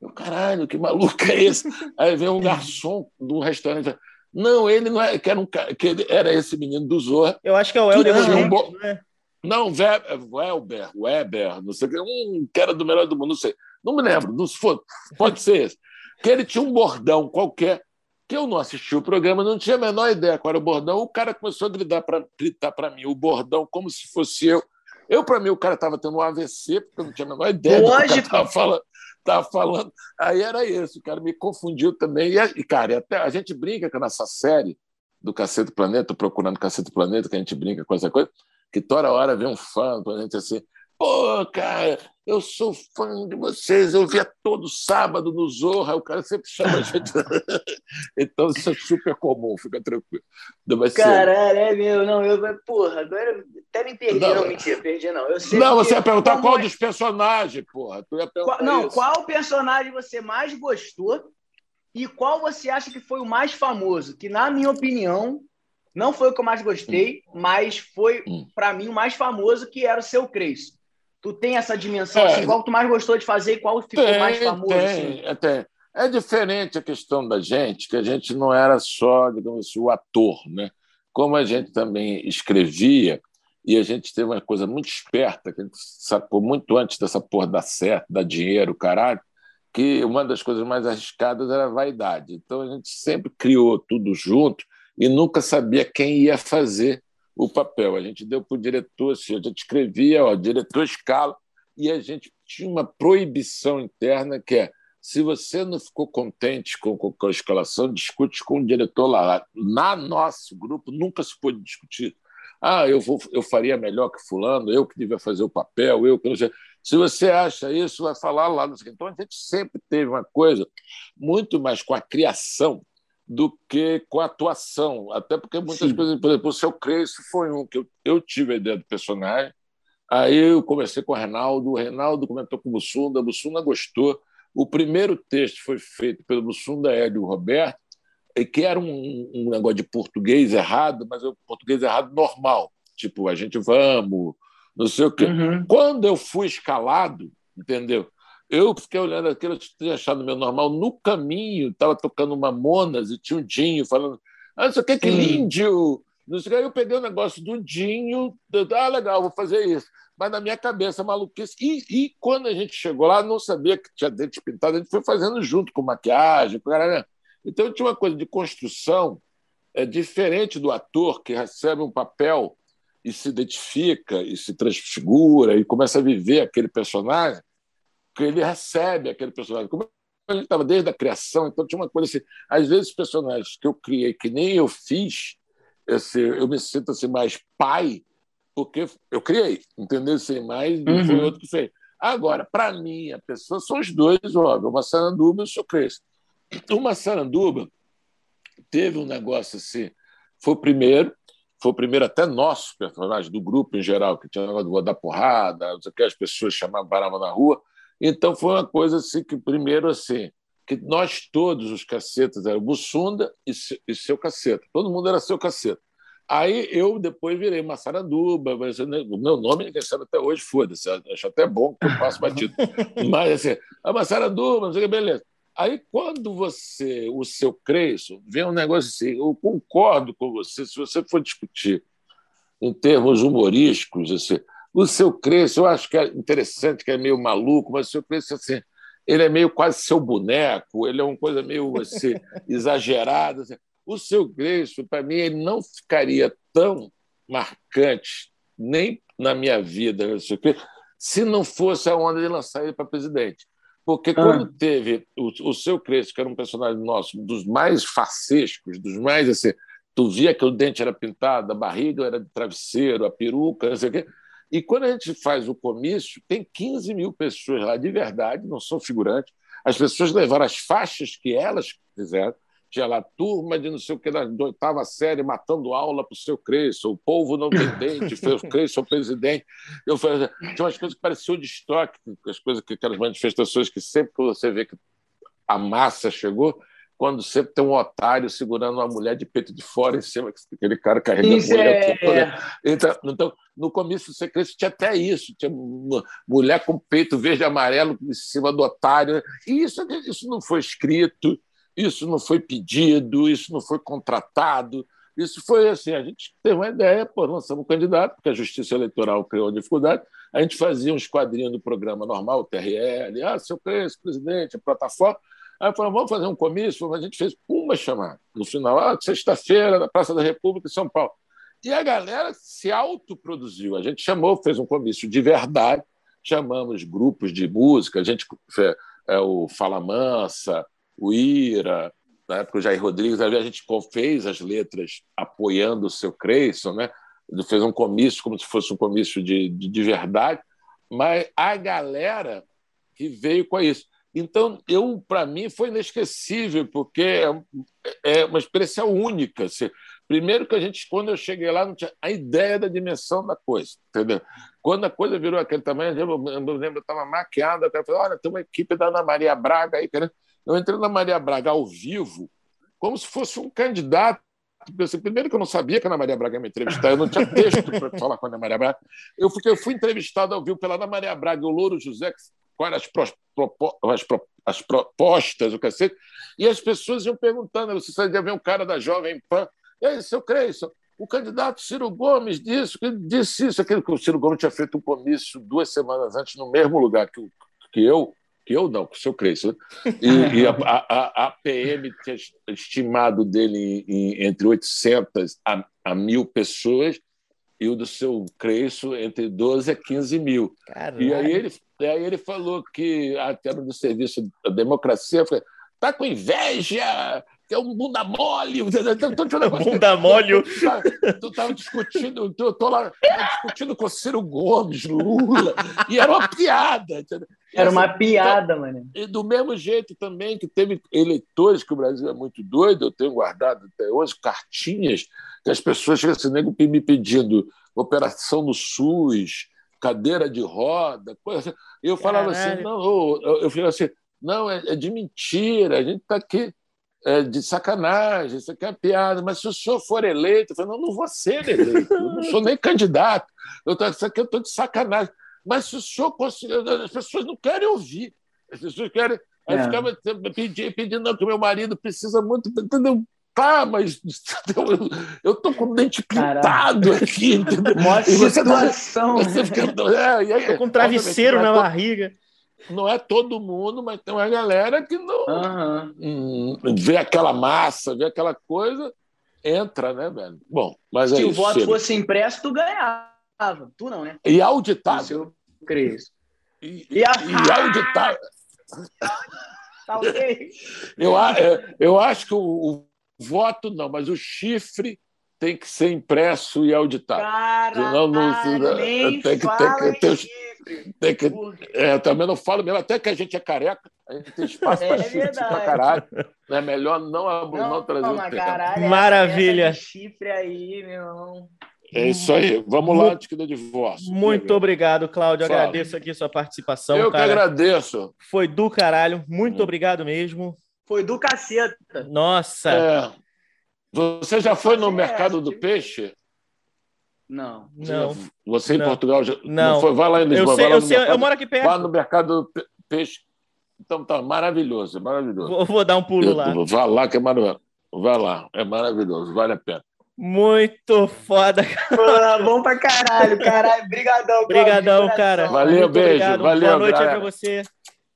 Speaker 4: Eu, caralho, que maluco é esse? Aí vem um garçom um restaurante não, ele não é, que era, um, que ele era esse menino do Zorra.
Speaker 2: Eu acho que é o Helder
Speaker 4: um bo... não é? Não, Weber, Weber, não sei o que, um que era do melhor do mundo, não sei. Não me lembro, não, pode ser esse. Que ele tinha um bordão qualquer, que eu não assisti o programa, não tinha a menor ideia qual era o bordão. O cara começou a gritar para gritar mim o bordão como se fosse eu. Eu, para mim, o cara estava tendo um AVC, porque eu não tinha a menor ideia
Speaker 1: Lógico. do que
Speaker 4: falando. Estava falando. Aí era isso, o cara me confundiu também. E, cara, até a gente brinca a nossa série do Cacete Planeta, procurando Cacete Planeta, que a gente brinca com essa coisa, que toda hora vem um fã a gente assim, pô, cara, eu sou fã de vocês, eu via todo sábado no Zorra, o cara sempre chama a gente. então isso é super comum, fica tranquilo.
Speaker 1: Caralho, é meu, não, eu, porra, agora até me perdi, não, não mentira, perdi não. Eu
Speaker 4: sei não, você ia perguntar qual é... dos personagens, porra.
Speaker 1: Qual, não, isso. qual personagem você mais gostou e qual você acha que foi o mais famoso? Que, na minha opinião, não foi o que eu mais gostei, hum. mas foi, hum. para mim, o mais famoso, que era o seu Crespo. Tu tem essa dimensão, é, assim, qual tu mais gostou de fazer e qual ficou
Speaker 4: tem,
Speaker 1: mais famoso?
Speaker 4: Tem,
Speaker 1: assim?
Speaker 4: é, tem. É diferente a questão da gente, que a gente não era só, digamos assim, o ator, né? Como a gente também escrevia, e a gente teve uma coisa muito esperta, que a gente sacou muito antes dessa porra dar certo, dar dinheiro, caralho, que uma das coisas mais arriscadas era a vaidade. Então a gente sempre criou tudo junto e nunca sabia quem ia fazer o papel. A gente deu para o diretor, assim, a gente escrevia, ó, diretor escala, e a gente tinha uma proibição interna que é se você não ficou contente com, com a escalação, discute com o diretor lá. Na nosso grupo nunca se pôde discutir. Ah, eu, vou, eu faria melhor que fulano, eu que devia fazer o papel, eu que não sei. Se você acha isso, vai falar lá. Então, a gente sempre teve uma coisa muito mais com a criação do que com a atuação. Até porque muitas Sim. coisas, por exemplo, o seu Cresce foi um que eu, eu tive a ideia do personagem. Aí eu conversei com o Reinaldo, o Reinaldo comentou com o Bussunda, o Bussunda gostou. O primeiro texto foi feito pelo Bussunda Hélio Roberto, que era um, um negócio de português errado, mas é um português errado normal. Tipo, a gente vamos, não sei o quê. Uhum. Quando eu fui escalado, entendeu? Eu fiquei olhando aquilo, tinha achado meu normal. No caminho, estava tocando uma Monas e tinha um Dinho falando: Ah, não sei o que, que lindo! Não sei o que. Aí eu peguei o negócio do Dinho, ah, legal, vou fazer isso. Mas na minha cabeça, maluquice. E, e quando a gente chegou lá, não sabia que tinha dente pintado, a gente foi fazendo junto com maquiagem, com cara, Então tinha uma coisa de construção é diferente do ator que recebe um papel e se identifica e se transfigura e começa a viver aquele personagem, que ele recebe aquele personagem. Como ele estava desde a criação, então tinha uma coisa assim. Às vezes, personagens que eu criei, que nem eu fiz, eu me sinto assim, mais pai, porque eu criei, entendeu? Assim, mais uhum. foi outro que fez. Agora, para mim, a pessoa são os dois, óbvio, uma saranduba e o seu Crespo. Uma saranduba teve um negócio assim, foi o primeiro, foi o primeiro até nosso personagem do grupo em geral, que tinha negócio de dar porrada, não sei o que, as pessoas chamavam, paravam na rua. Então foi uma coisa assim que, primeiro, assim, que nós todos, os cacetas, eram Bussunda e, e seu caceta. Todo mundo era seu caceta. Aí eu depois virei Massaranduba, mas o meu nome ninguém sabe até hoje, foda-se, acho até bom que eu passo batido. mas assim, a Massaranduba, não sei o que, beleza. Aí, quando você, o seu Creison, vem um negócio assim, eu concordo com você, se você for discutir em termos humorísticos, assim, o seu Creison, eu acho que é interessante, que é meio maluco, mas o seu Creison, assim, ele é meio quase seu boneco, ele é uma coisa meio assim, exagerada. Assim. O seu Creison, para mim, ele não ficaria tão marcante, nem na minha vida, se não fosse a onda de lançar ele para presidente. Porque quando ah. teve o, o seu Crespo, que era um personagem nosso, dos mais facescos, dos mais assim, tu via que o dente era pintado, a barriga era de travesseiro, a peruca, não sei o quê. E quando a gente faz o comício, tem 15 mil pessoas lá de verdade, não são figurantes. As pessoas levaram as faixas que elas fizeram, tinha lá turma de não sei o que, da oitava série, matando aula para o seu Crespo, o povo não tem dente, foi o Crespo o presidente. Eu falei, tinha umas coisas que pareciam de estoque, as coisas que aquelas manifestações que sempre que você vê que a massa chegou, quando sempre tem um otário segurando uma mulher de peito de fora em cima, aquele cara carregando
Speaker 1: isso mulher. É...
Speaker 4: Então, então, no começo do secreto tinha até isso, tinha mulher com peito verde e amarelo em cima do otário. E isso, isso não foi escrito, isso não foi pedido, isso não foi contratado. Isso foi assim: a gente teve uma ideia, pô, lançamos um candidato, porque a Justiça Eleitoral criou dificuldade. A gente fazia uns quadrinhos do programa normal, o TRL, ah, seu presidente, a plataforma. Aí falou, vamos fazer um comício, a gente fez uma chamada. No final, ah, sexta-feira, na Praça da República, em São Paulo. E a galera se autoproduziu. A gente chamou, fez um comício de verdade, chamamos grupos de música, a gente é, o Fala Mansa, o Ira, na época o Jair Rodrigues, a gente fez as letras apoiando o seu Creyson, né? Fez um comício como se fosse um comício de, de, de verdade, mas a galera que veio com isso. Então, eu para mim foi inesquecível, porque é, é uma experiência única. Primeiro que a gente, quando eu cheguei lá, não tinha a ideia da dimensão da coisa, entendeu? Quando a coisa virou aquele tamanho, eu lembro, eu estava maquiado, eu falei, olha, tem uma equipe da Ana Maria Braga aí, querendo... Eu entrei na Maria Braga ao vivo, como se fosse um candidato. Primeiro que eu não sabia que a Ana Maria Braga ia me entrevistar, eu não tinha texto para falar com a Ana Maria Braga. Eu, fiquei, eu fui entrevistado ao vivo pela Ana Maria Braga e o Louro José, quais as, pro, as, pro, as propostas, o cacete, e as pessoas iam perguntando, você sabia ver um cara da Jovem Pan, e aí, seu Creyson, o candidato Ciro Gomes disse, disse isso, aquele que o Ciro Gomes tinha feito um comício duas semanas antes no mesmo lugar que, que eu, que eu não, que o seu Creyson, né? e, e a, a, a, PM tinha estimado dele em, entre 800 a, a mil pessoas, e o do seu Creyson entre 12 a 15 mil. Caralho. E aí ele, aí ele falou que, até no serviço da democracia, está com inveja, que é um bunda mole.
Speaker 2: bunda mole.
Speaker 4: Tu estava discutindo, eu tô lá discutindo com Ciro Gomes, Lula, e era uma piada. Entendeu?
Speaker 1: Era uma assim, piada, então, mano.
Speaker 4: E do mesmo jeito também que teve eleitores, que o Brasil é muito doido, eu tenho guardado até hoje cartinhas que as pessoas chegam assim, me pedindo operação no SUS, cadeira de roda, coisa assim. Eu falava assim, Caralho. assim, não, eu, eu falei assim, não, é, é de mentira, a gente está aqui é, de sacanagem, isso aqui é piada, mas se o senhor for eleito, eu falei, não, não vou ser eleito, eu não sou nem candidato, eu tô, isso aqui eu estou de sacanagem. Mas se o senhor conseguir, as pessoas não querem ouvir, as pessoas querem. Aí é. ficava pedindo, pedindo, não, que o meu marido precisa muito, entendeu? Tá, mas eu tô com o dente pintado Caraca. aqui, entendeu?
Speaker 1: Mostra situação.
Speaker 4: Você fica, é,
Speaker 2: e aí, tô com um travesseiro na barriga
Speaker 4: não é todo mundo, mas tem uma galera que não uhum. vê aquela massa, vê aquela coisa, entra, né, velho? Bom, mas
Speaker 1: Se
Speaker 4: é
Speaker 1: o voto chega. fosse impresso, tu ganhava. Tu não, né?
Speaker 4: E auditado.
Speaker 1: Eu creio.
Speaker 4: E, e, a... e auditado. eu, eu acho que o voto não, mas o chifre tem que ser impresso e auditado.
Speaker 1: Cara, não, não, nem tem que, tem que
Speaker 4: tem que, é, eu também não falo mesmo, até que a gente é careca, a gente tem espaço para é chifre para caralho. É melhor não, não, não trazer não, o
Speaker 1: caralho,
Speaker 2: Maravilha.
Speaker 1: Chifre aí, meu irmão.
Speaker 4: É isso aí. Vamos lá antes que do divórcio.
Speaker 2: Muito obrigado, Cláudio. Fala. Agradeço aqui sua participação.
Speaker 4: Eu
Speaker 2: cara.
Speaker 4: que agradeço.
Speaker 2: Foi do caralho. Muito hum. obrigado mesmo.
Speaker 1: Foi do caceta.
Speaker 2: Nossa.
Speaker 4: É. Você já foi no é, mercado do peixe?
Speaker 1: Não.
Speaker 2: Não.
Speaker 4: Você em
Speaker 2: não.
Speaker 4: Portugal já
Speaker 2: não. não
Speaker 4: foi? Vai lá em Lisboa.
Speaker 2: Eu, sei,
Speaker 4: eu,
Speaker 2: sei, mercado, eu moro aqui perto.
Speaker 4: Vá no mercado do peixe. Então tá maravilhoso, maravilhoso.
Speaker 2: Vou, vou dar um pulo eu, lá.
Speaker 4: Vá lá que é maravilhoso. Vá lá, é maravilhoso, vale a pena.
Speaker 2: Muito foda,
Speaker 1: cara. bom pra caralho, caralho. Obrigadão,
Speaker 2: Obrigadão, cara.
Speaker 4: Valeu,
Speaker 2: Muito
Speaker 4: beijo.
Speaker 2: Obrigado.
Speaker 4: Valeu,
Speaker 2: Boa noite aí pra você.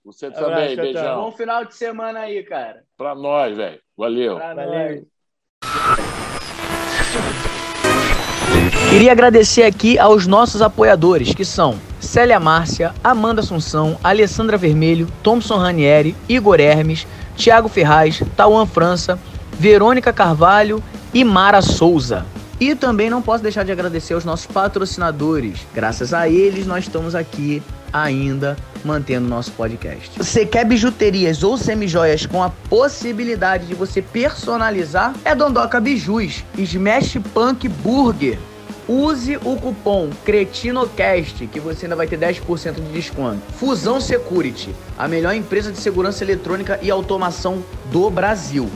Speaker 4: Você também, Abraço, beijão.
Speaker 1: Bom final de semana aí, cara.
Speaker 4: Pra nós, velho. Valeu.
Speaker 1: Pra Valeu. Nós.
Speaker 5: Queria agradecer aqui aos nossos apoiadores, que são Célia Márcia, Amanda Assunção, Alessandra Vermelho, Thompson Ranieri, Igor Hermes, Thiago Ferraz, Tauan França, Verônica Carvalho e Mara Souza. E também não posso deixar de agradecer aos nossos patrocinadores. Graças a eles, nós estamos aqui ainda mantendo nosso podcast. Você quer bijuterias ou semijoias com a possibilidade de você personalizar? É Dondoca Bijus, Smash Punk Burger. Use o cupom CRETINOCAST que você ainda vai ter 10% de desconto. Fusão Security, a melhor empresa de segurança eletrônica e automação do Brasil.